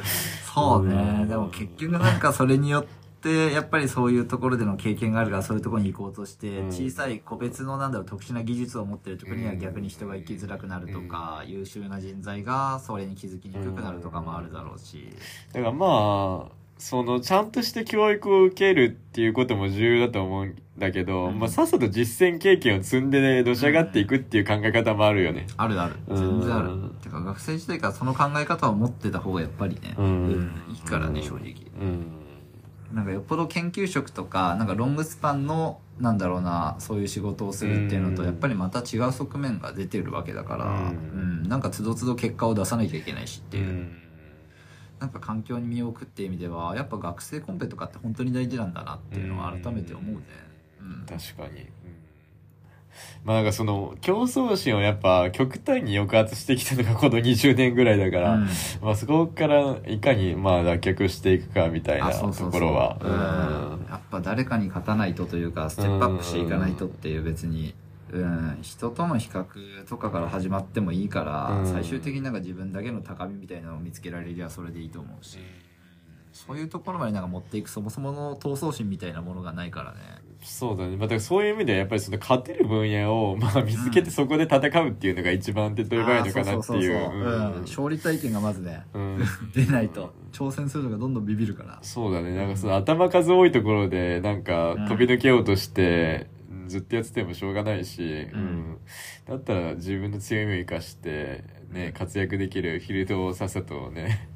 そうね。うんでも結局なんかそれによって、やっぱりそういうところでの経験があるからそういうところに行こうとして、うん小さい個別のなんだろう特殊な技術を持ってるところには逆に人が行きづらくなるとか、優秀な人材がそれに気づきにくくなるとかもあるだろうし。だからまあ、その、ちゃんとして教育を受けるっていうことも重要だと思うんだけど、うんまあさっさと実践経験を積んでね、のし上がっていくっていう考え方もあるよね。あるある。うん全然ある。てか学生時代からその考え方を持ってた方がやっぱりね、うんいいからね、正直。うん。なんかよっぽど研究職とか、なんかロングスパンの、なんだろうな、そういう仕事をするっていうのと、うんやっぱりまた違う側面が出てるわけだから、ううんん、なんかつどつど結果を出さなきゃいけないしっていう、うんなんか環境に身を置くっていう意味では、やっぱ学生コンペとかって本当に大事なんだなっていうのは改めて思うね。うん。確かに。うんまあなんかその競争心をやっぱ極端に抑圧してきたのがこの20年ぐらいだから、うんまあそこからいかにまあ脱却していくかみたいなところは。うんやっぱ誰かに勝たないとというかステップアップしていかないとっていう別に、うん、人との比較とかから始まってもいいから、うん。最終的になんか自分だけの高みみたいなのを見つけられりゃそれでいいと思うし、そういうところまでなんか持っていくそもそもの闘争心みたいなものがないからね。そうだね。まあだからそういう意味ではやっぱりその勝てる分野をまあ見つけてそこで戦うっていうのが一番手っ取り早いのかなっていう。勝利体験がまずねうん。出ないと挑戦するのがどんどんビビるから。そうだね。なんかその頭数多いところでなんか飛び抜けようとして、ずっとやっててもしょうがないし、うん。だったら自分の強みを生かして、ね、活躍できるフィールドをさっさとね、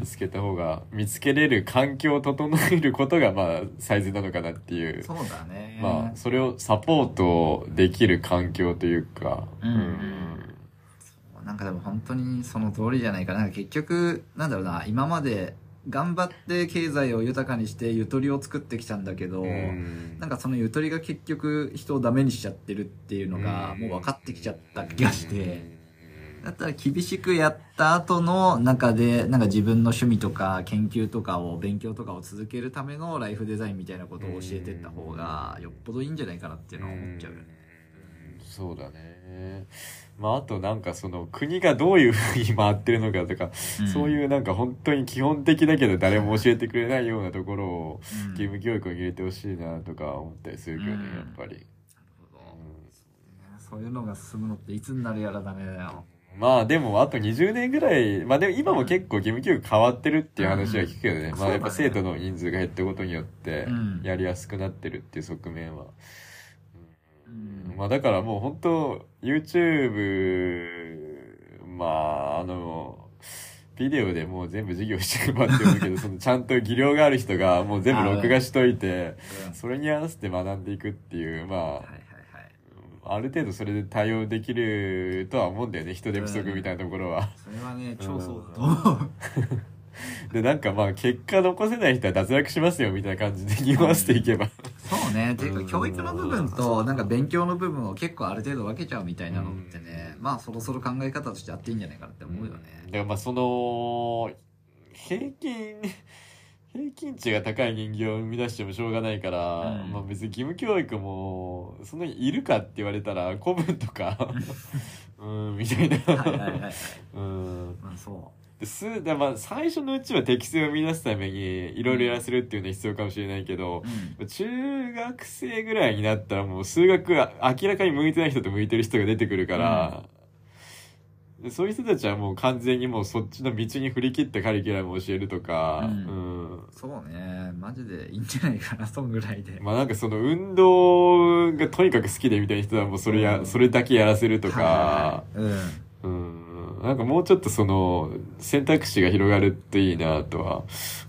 見つけた方が、見つけれる環境を整えることがまあ最善なのかなっていう。そうだね。まあ、それをサポートできる環境というか、うんうん。なんかでも本当にその通りじゃないかな。結局、なんだろうな、今まで頑張って経済を豊かにしてゆとりを作ってきたんだけど、うん。なんかそのゆとりが結局人をダメにしちゃってるっていうのがもう分かってきちゃった気がして、だったら厳しくやった後の中でなんか自分の趣味とか研究とかを勉強とかを続けるためのライフデザインみたいなことを教えてった方がよっぽどいいんじゃないかなっていうのは思っちゃう。よね。うん。そうだねまああとなんかその国がどういうふうに回ってるのかとか、そういうなんか本当に基本的だけど誰も教えてくれないようなところをうん。義務教育に入れてほしいなとか思ったりするけどね、うん。やっぱり、なるほど。そういうのが進むのっていつになるやらダメだよ。まあでもあと20年ぐらいまあでも今も結構義務教育変わってるっていう話は聞くけどね、うん。まあやっぱ生徒の人数が減ったことによってうん。やりやすくなってるっていう側面は、うんまあだからもう本当 YouTube まああのビデオでもう全部授業して配ってるけど そのちゃんと技量がある人がもう全部録画しといてうんそれに合わせて学んでいくっていうまあはいはいはい。ある程度それで対応できるとは思うんだよね人手不足みたいなところは。それはね、超そうだと思う。でなんかまあ結果残せない人は脱落しますよみたいな感じで言わせていけば。そうね。ていうか、うん教育の部分と、なんか勉強の部分を結構ある程度分けちゃうみたいなのってね、まあそろそろ考え方としてあっていいんじゃないかなって思うよね。だからまあその平均平均値が高い人間を生み出してもしょうがないから、うんまあ別に義務教育もそんなにいるかって言われたら 古文とか うんみたいな、はいはいはいはい。うんまあそですだまあ最初のうちは適性を生み出すためにいろいろやらせるっていうのは必要かもしれないけどう。、うん。中学生ぐらいになったらもう数学が明らかに向いてない人と向いてる人が出てくるから、でそういう人たちはもう完全にもうそっちの道に振り切ったカリキュラムを教えるとか、うんうんそうね。マジでいいんじゃないかな、そんぐらいで。まあなんかその運動がとにかく好きでみたいな人はもうそれや、うんそれだけやらせるとか、はいはいうん、なんかもうちょっとその選択肢が広がるといいなとは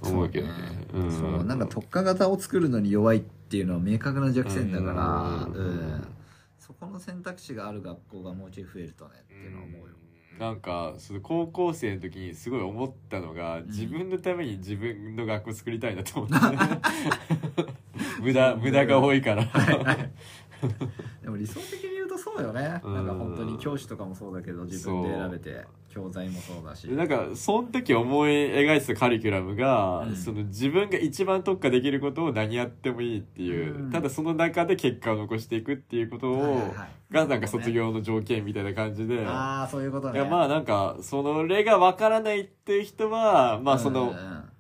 うん。思うけどね。そうねそう、なんか特化型を作るのに弱いっていうのは明確な弱点だから、うんうん。そこの選択肢がある学校がもうちょい増えるとねっていうのは思うよ。なんかその高校生の時にすごい思ったのが、自分のために自分の学校作りたいなと思って 無駄無駄が多いから でも理想的に言うとそうよね。うん。なんか本当に教師とかもそうだけど、自分で選べて、教材もそうだし。でなんかその時思い描いてたカリキュラムが、うん。その自分が一番特化できることを何やってもいいっていう、うん。ただその中で結果を残していくっていうことを、はいはいはい。がなんか卒業の条件みたいな感じで、ああ、そういうことね。いやまあなんかそれがわからないっていう人はまあその、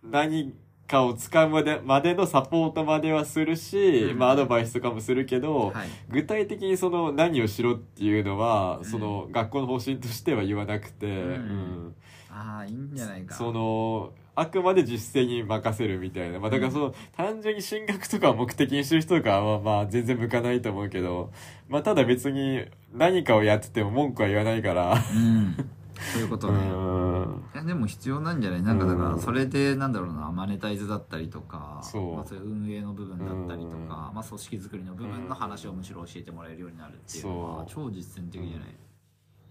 何かを使うまでまでのサポートまではするし、うん。まあアドバイスとかもするけど、はい。具体的にその何をしろっていうのは、うん。その学校の方針としては言わなくて、うん。ああ、いいんじゃないか。そのあくまで実践に任せるみたいな、まあ、だからその、単純に進学とかを目的にしてる人とかはまあ全然向かないと思うけど、まあ、ただ別に何かをやってても文句は言わないから。うん。そういうことうね。ん。いやでも必要なんじゃない？なんかだかうん。らそれでなんだろうなマネタイズだったりとかそう。まあ、そういう運営の部分だったりとうん。か、まあ、組織づくりの部分の話をむしろ教えてもらえるようになるっていうのは超実践的じゃない、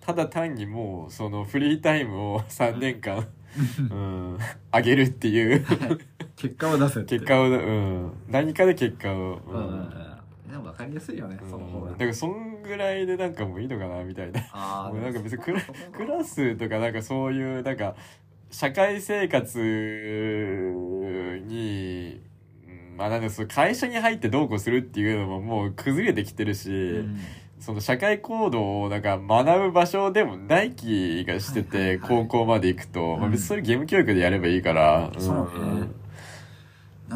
ただ単にもうそのフリータイムを3年間、うん、上げるっていう。結果を出せって。結果を、うん、何かで結果を、うん分かりやすいよね、その方が。うんだからそんぐらいでなんかもういいのかなみたいな。ああもうなんか別にクラクラスとかなんかそういうなんか社会生活にうんまあなんかそう会社に入ってどうこうするっていうのももう崩れてきてるし、うん。その社会行動をなんか学ぶ場所でもない気がしてて、高校まで行くと、まあ、うん別にそれ義務教育でやればいいから、そうね。なん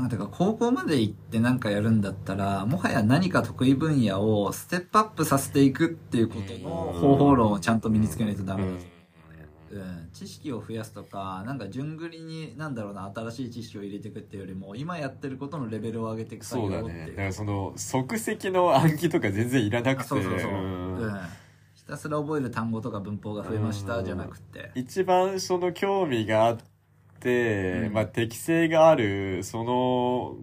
かてか高校まで行ってなんかやるんだったらもはや何か得意分野をステップアップさせていくっていうことの方法論をちゃんと身につけないとダメだと思うねうん、知識を増やすとかなんか順繰りになんだろうな新しい知識を入れていくっていうよりも今やってることのレベルを上げていく作そう業っていう。だね。だからその即席の暗記とか全然いらなくて。あそうそうそう、うん。うん、ひたすら覚える単語とか文法が増えましたじゃなくて。一番その興味があって、うんまあ適性があるその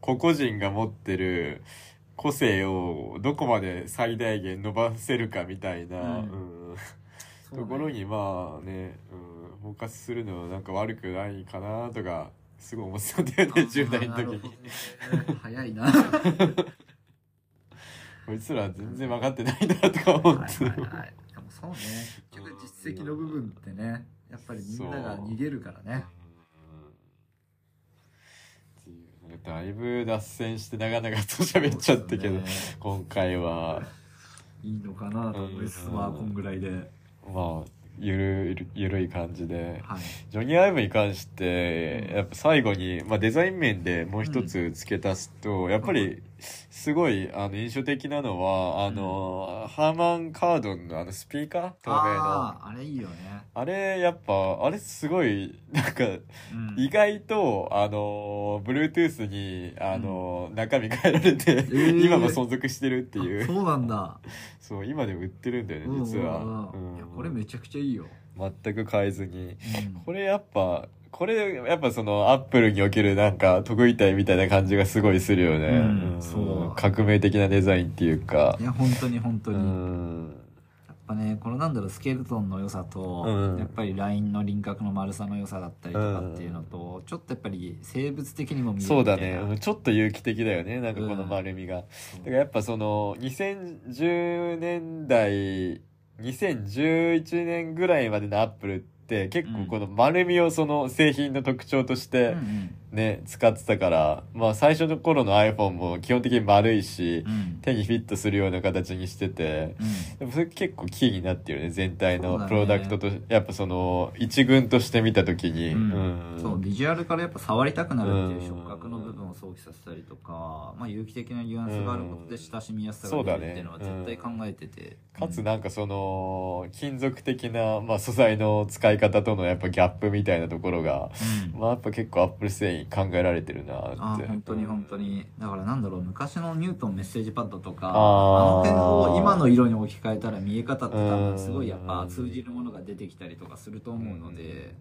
個々人が持ってる個性をどこまで最大限伸ばせるかみたいな、うんうんねところにまあね、うん、フォーカスするのはなんか悪くないかなとかすごい思ってたんだよね10代の時に早いな。は こいつら全然分かってないなとか思っていはいはい。でもそうね。結局実績の部分ってね、やっぱりみんなが逃げるからね。うんだいぶ脱線して長々と喋っちゃったけど、ね今回はいいのかなと思います。うんまあ、こんぐらいで。まあゆるゆるい感じではい。ジョニー・アイブに関してやっぱ最後に、まあ、デザイン面でもう一つ付け足すと、やっぱりすごいあの印象的なのはあの、ハーマン・カードンのあのスピーカー透明のあああ、あれいいよね。れやっぱあれすごいなんかうん意外と、あの、Bluetooth に、あの、中身変えられて、ー今も存続してるっていう。あそうなんだ。そう、今でも売ってるんだよね、実は。これめちゃくちゃいいよ。全く変えずに。うんこれやっぱ、これやっぱその、アップルにおけるなんか、得意体みたいな感じがすごいするよね。うんそう革命的なデザインっていうかい。や、本当に本当うに。ん。やっぱね、このなんだろう、スケルトンの良さと、うんやっぱりラインの輪郭の丸さの良さだったりとかっていうのと、ちょっとやっぱり生物的にも見えるそうだね。うんちょっと有機的だよね。なんかこの丸みが。だからやっぱその2010年代2011年ぐらいまでのアップルって結構この丸みをその製品の特徴としうんてうん。ね、使ってたからまあ最初の頃の iPhone も基本的に丸いしうん。手にフィットするような形にしててうん。でもそれ結構キーになってるよね全体のプロダクトとやっぱその一群として見た時に。そうビジュアルからやっぱ触りたくなるっていううん触覚想起させたりとか、まあ、有機的なニュアンスがあることで親しみやすさが出るっていうのは絶対考えてて、かつなんかその金属的な、まあ、素材の使い方とのやっぱギャップみたいなところが、うん。まあやっぱ結構アップル製品考えられてるなって。あ本当に本当に。だからなんだろう昔のニュートンメッセージパッドとかあの辺を今の色に置き換えたら見え方って多うん分すごいやっぱ通じるものが出てきたりとかすると思うので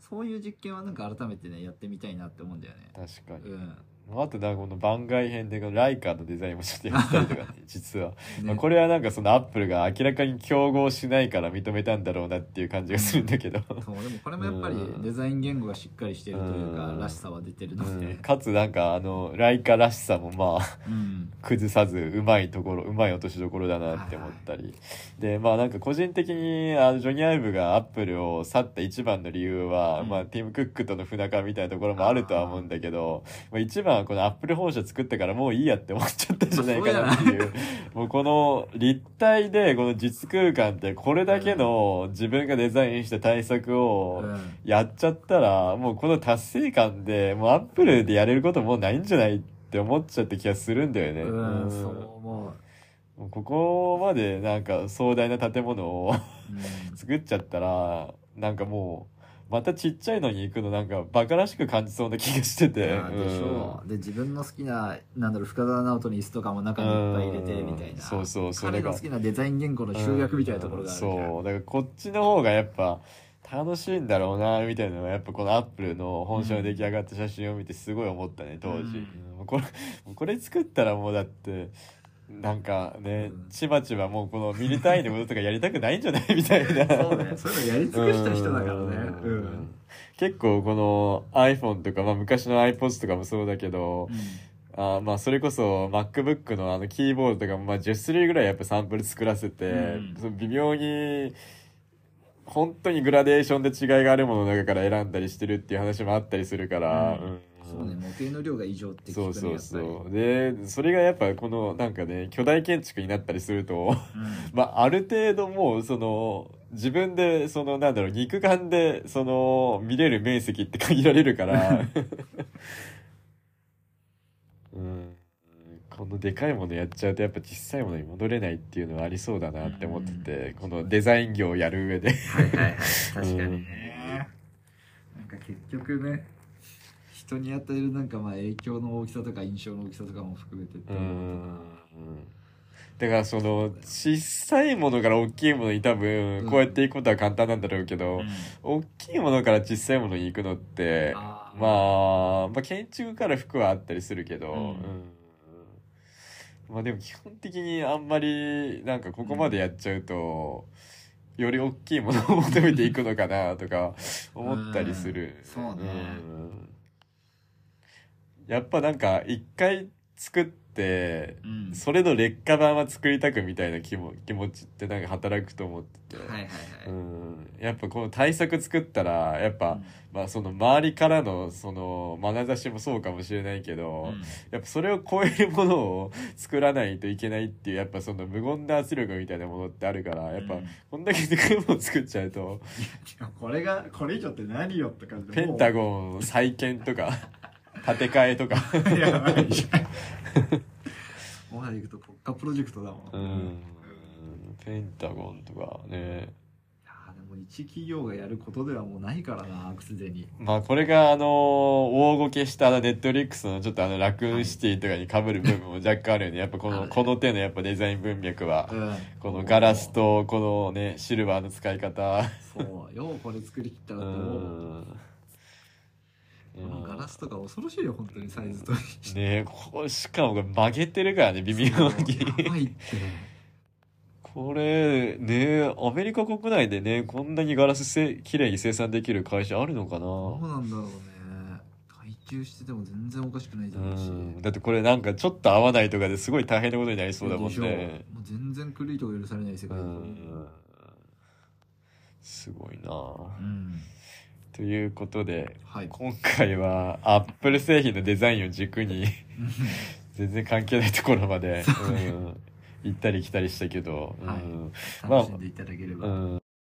そういう実験はなんか改めてねやってみたいなって思うんだよね確かに、うんあとなんかこの番外編でこのライカのデザインもちょっとやったりとかね実は、ね。まあ、これはなんかそのアップルが明らかに競合しないから認めたんだろうなっていう感じがするんだけど、そうでもこれもやっぱりデザイン言語がしっかりしてるというかうんらしさは出てるのうん。でかつなんかあのライカらしさもまあうん。崩さずうまいところうまい落としどころだなって思ったり、でまあなんか個人的にあのジョニー・アイブがアップルを去った一番の理由は、うん。まあ、ティム・クックとの不仲みたいなところもあるとは思うんだけどまあ、一番はこのアップル本社作ったからもういいやって思っちゃったんじゃないかなっていう。もうこの立体でこの実空間ってこれだけの自分がデザインした対策を、うん。やっちゃったら、もうこの達成感で、もうアップルでやれることもうないんじゃないって思っちゃった気がするんだよね。うんうん。そう思もうここまでなんか壮大な建物を 作っちゃったら、なんかもう、またちっちゃいのに行くのなんかバカらしく感じそうな気がしてて。でしょう。で自分の好きななんだろう深澤直人の椅子とかも中にいっぱい入れてみたいな。うん。そうそうそれが。好きなデザイン言語の集約みたいなところがあるそう。だからこっちの方がやっぱ楽しいんだろうなみたいなのはやっぱこのアップルの本社の出来上がった写真を見てすごい思ったね当時、うん。うん。これこれ作ったらもうだってなんかね、うん。ちまちまもうこのミリ単位のこととかやりたくないんじゃない？みたいな。そうね。そういうのやり尽くした人だからね。うん。うん結構この iPhone とか、まあ、昔の iPods とかもそうだけど、あーまあそれこそ MacBook のあのキーボードとかもまあ10種類ぐらいやっぱサンプル作らせて、うん。その微妙に本当にグラデーションで違いがあるものの中から選んだりしてるっていう話もあったりするから、うん。うんそうね模型の量が異常って聞くねそうそうそう。でそれがやっぱこのなんかね巨大建築になったりするとりうん。まあある程度もうその自分でそのなんだろう肉眼でその見れる面積って限られるから。うん。このでかいものやっちゃうとやっぱ小さいものに戻れないっていうのはありそうだなって思ってて、このデザイン業をやる上で。はいはいはい。確かにね。なんか結局ね人に与えるなんかまあ影響の大きさとか印象の大きさとかも含めてってういう。のん。だからその小さいものから大きいものに多分こうやっていくことは簡単なんだろうけど、大きいものから小さいものに行くのってまあ、まあ建築から服はあったりするけど、うん。うん。まあでも基本的にあんまりなんかここまでやっちゃうと、より大きいものを求めていくのかなとか思ったりする。うん。そうね。んやっぱなんか一回作って、うん。それの劣化版は作りたくみたいな気も気持ちってなんか働くと思ってて、はいはいはい。うん、やっぱこの対策作ったらやっぱ、うん。まあその周りからのその眼差しもそうかもしれないけど、うん。やっぱそれを超えるものを作らないといけないっていうやっぱその無言な圧力みたいなものってあるからやっぱうん。こんだけでかいもの作っちゃうとこれが、これ以上って何よって感じで。ペンタゴゴン再建とか 建て替えとかン。やばいじゃん。ここまで行くと国家プロジェクトだもん。ういんペンタゴンとかねやでも一企業がやることではもうないからな、すでに。まあこれがあの大ごけしたネットリックスのちょっとあのラクーンシティとかに被る部分も若干あるよねやっぱこのこの手のやっぱデザイン文脈はうんこのガラス。とこのねシルバーの使い方そう、ようこれ作りきったうなって思う。ガラスとか恐ろしいよ、本当にサイズと。ねえこれしかも曲げてるからね微妙に。これねアメリカ国内でねこんなにガラスせ綺麗に生産できる会社あるのかどうななんだろうね。外注してても全然おかしくないだうろうし。んだってこれなんかちょっと合わないとかですごい大変なことになりそうだもんねもう全然狂いとか許されない世う界すごいなうん。ということではい。今回はアップル製品のデザインを軸に 全然関係ないところまで、うん、行ったり来たりしたけど、うんはいまあ楽しんでいただければ。うん